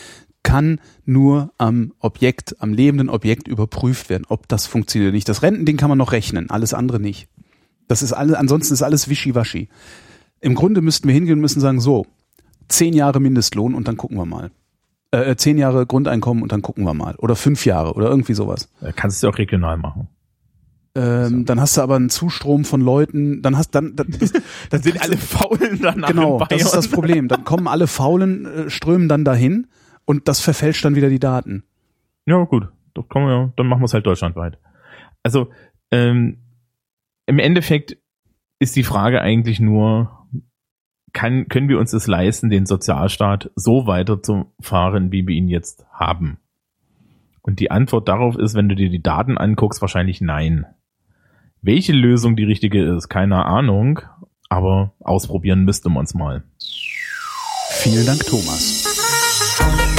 kann nur am Objekt, am lebenden Objekt überprüft werden, ob das funktioniert oder nicht. Das Rentending kann man noch rechnen, alles andere nicht. Das ist alles, ansonsten ist alles wischiwaschi. Im Grunde müssten wir hingehen und müssen sagen, so, zehn Jahre Mindestlohn und dann gucken wir mal. Äh, zehn Jahre Grundeinkommen und dann gucken wir mal. Oder fünf Jahre oder irgendwie sowas. Kannst du auch regional machen. Ähm, Dann hast du aber einen Zustrom von Leuten, dann hast dann, dann das, Dann sind alle Faulen danach genau, das ist das Problem. Dann kommen alle Faulen, äh, strömen dann dahin und das verfälscht dann wieder die Daten. Ja, gut. Doch kommen wir, dann machen wir es halt deutschlandweit. Also, ähm, im Endeffekt ist die Frage eigentlich nur, kann, können wir uns es leisten, den Sozialstaat so weiterzufahren, wie wir ihn jetzt haben? Und die Antwort darauf ist, wenn du dir die Daten anguckst, wahrscheinlich nein. Welche Lösung die richtige ist, keine Ahnung, aber ausprobieren müsste man es mal. Vielen Dank, Thomas.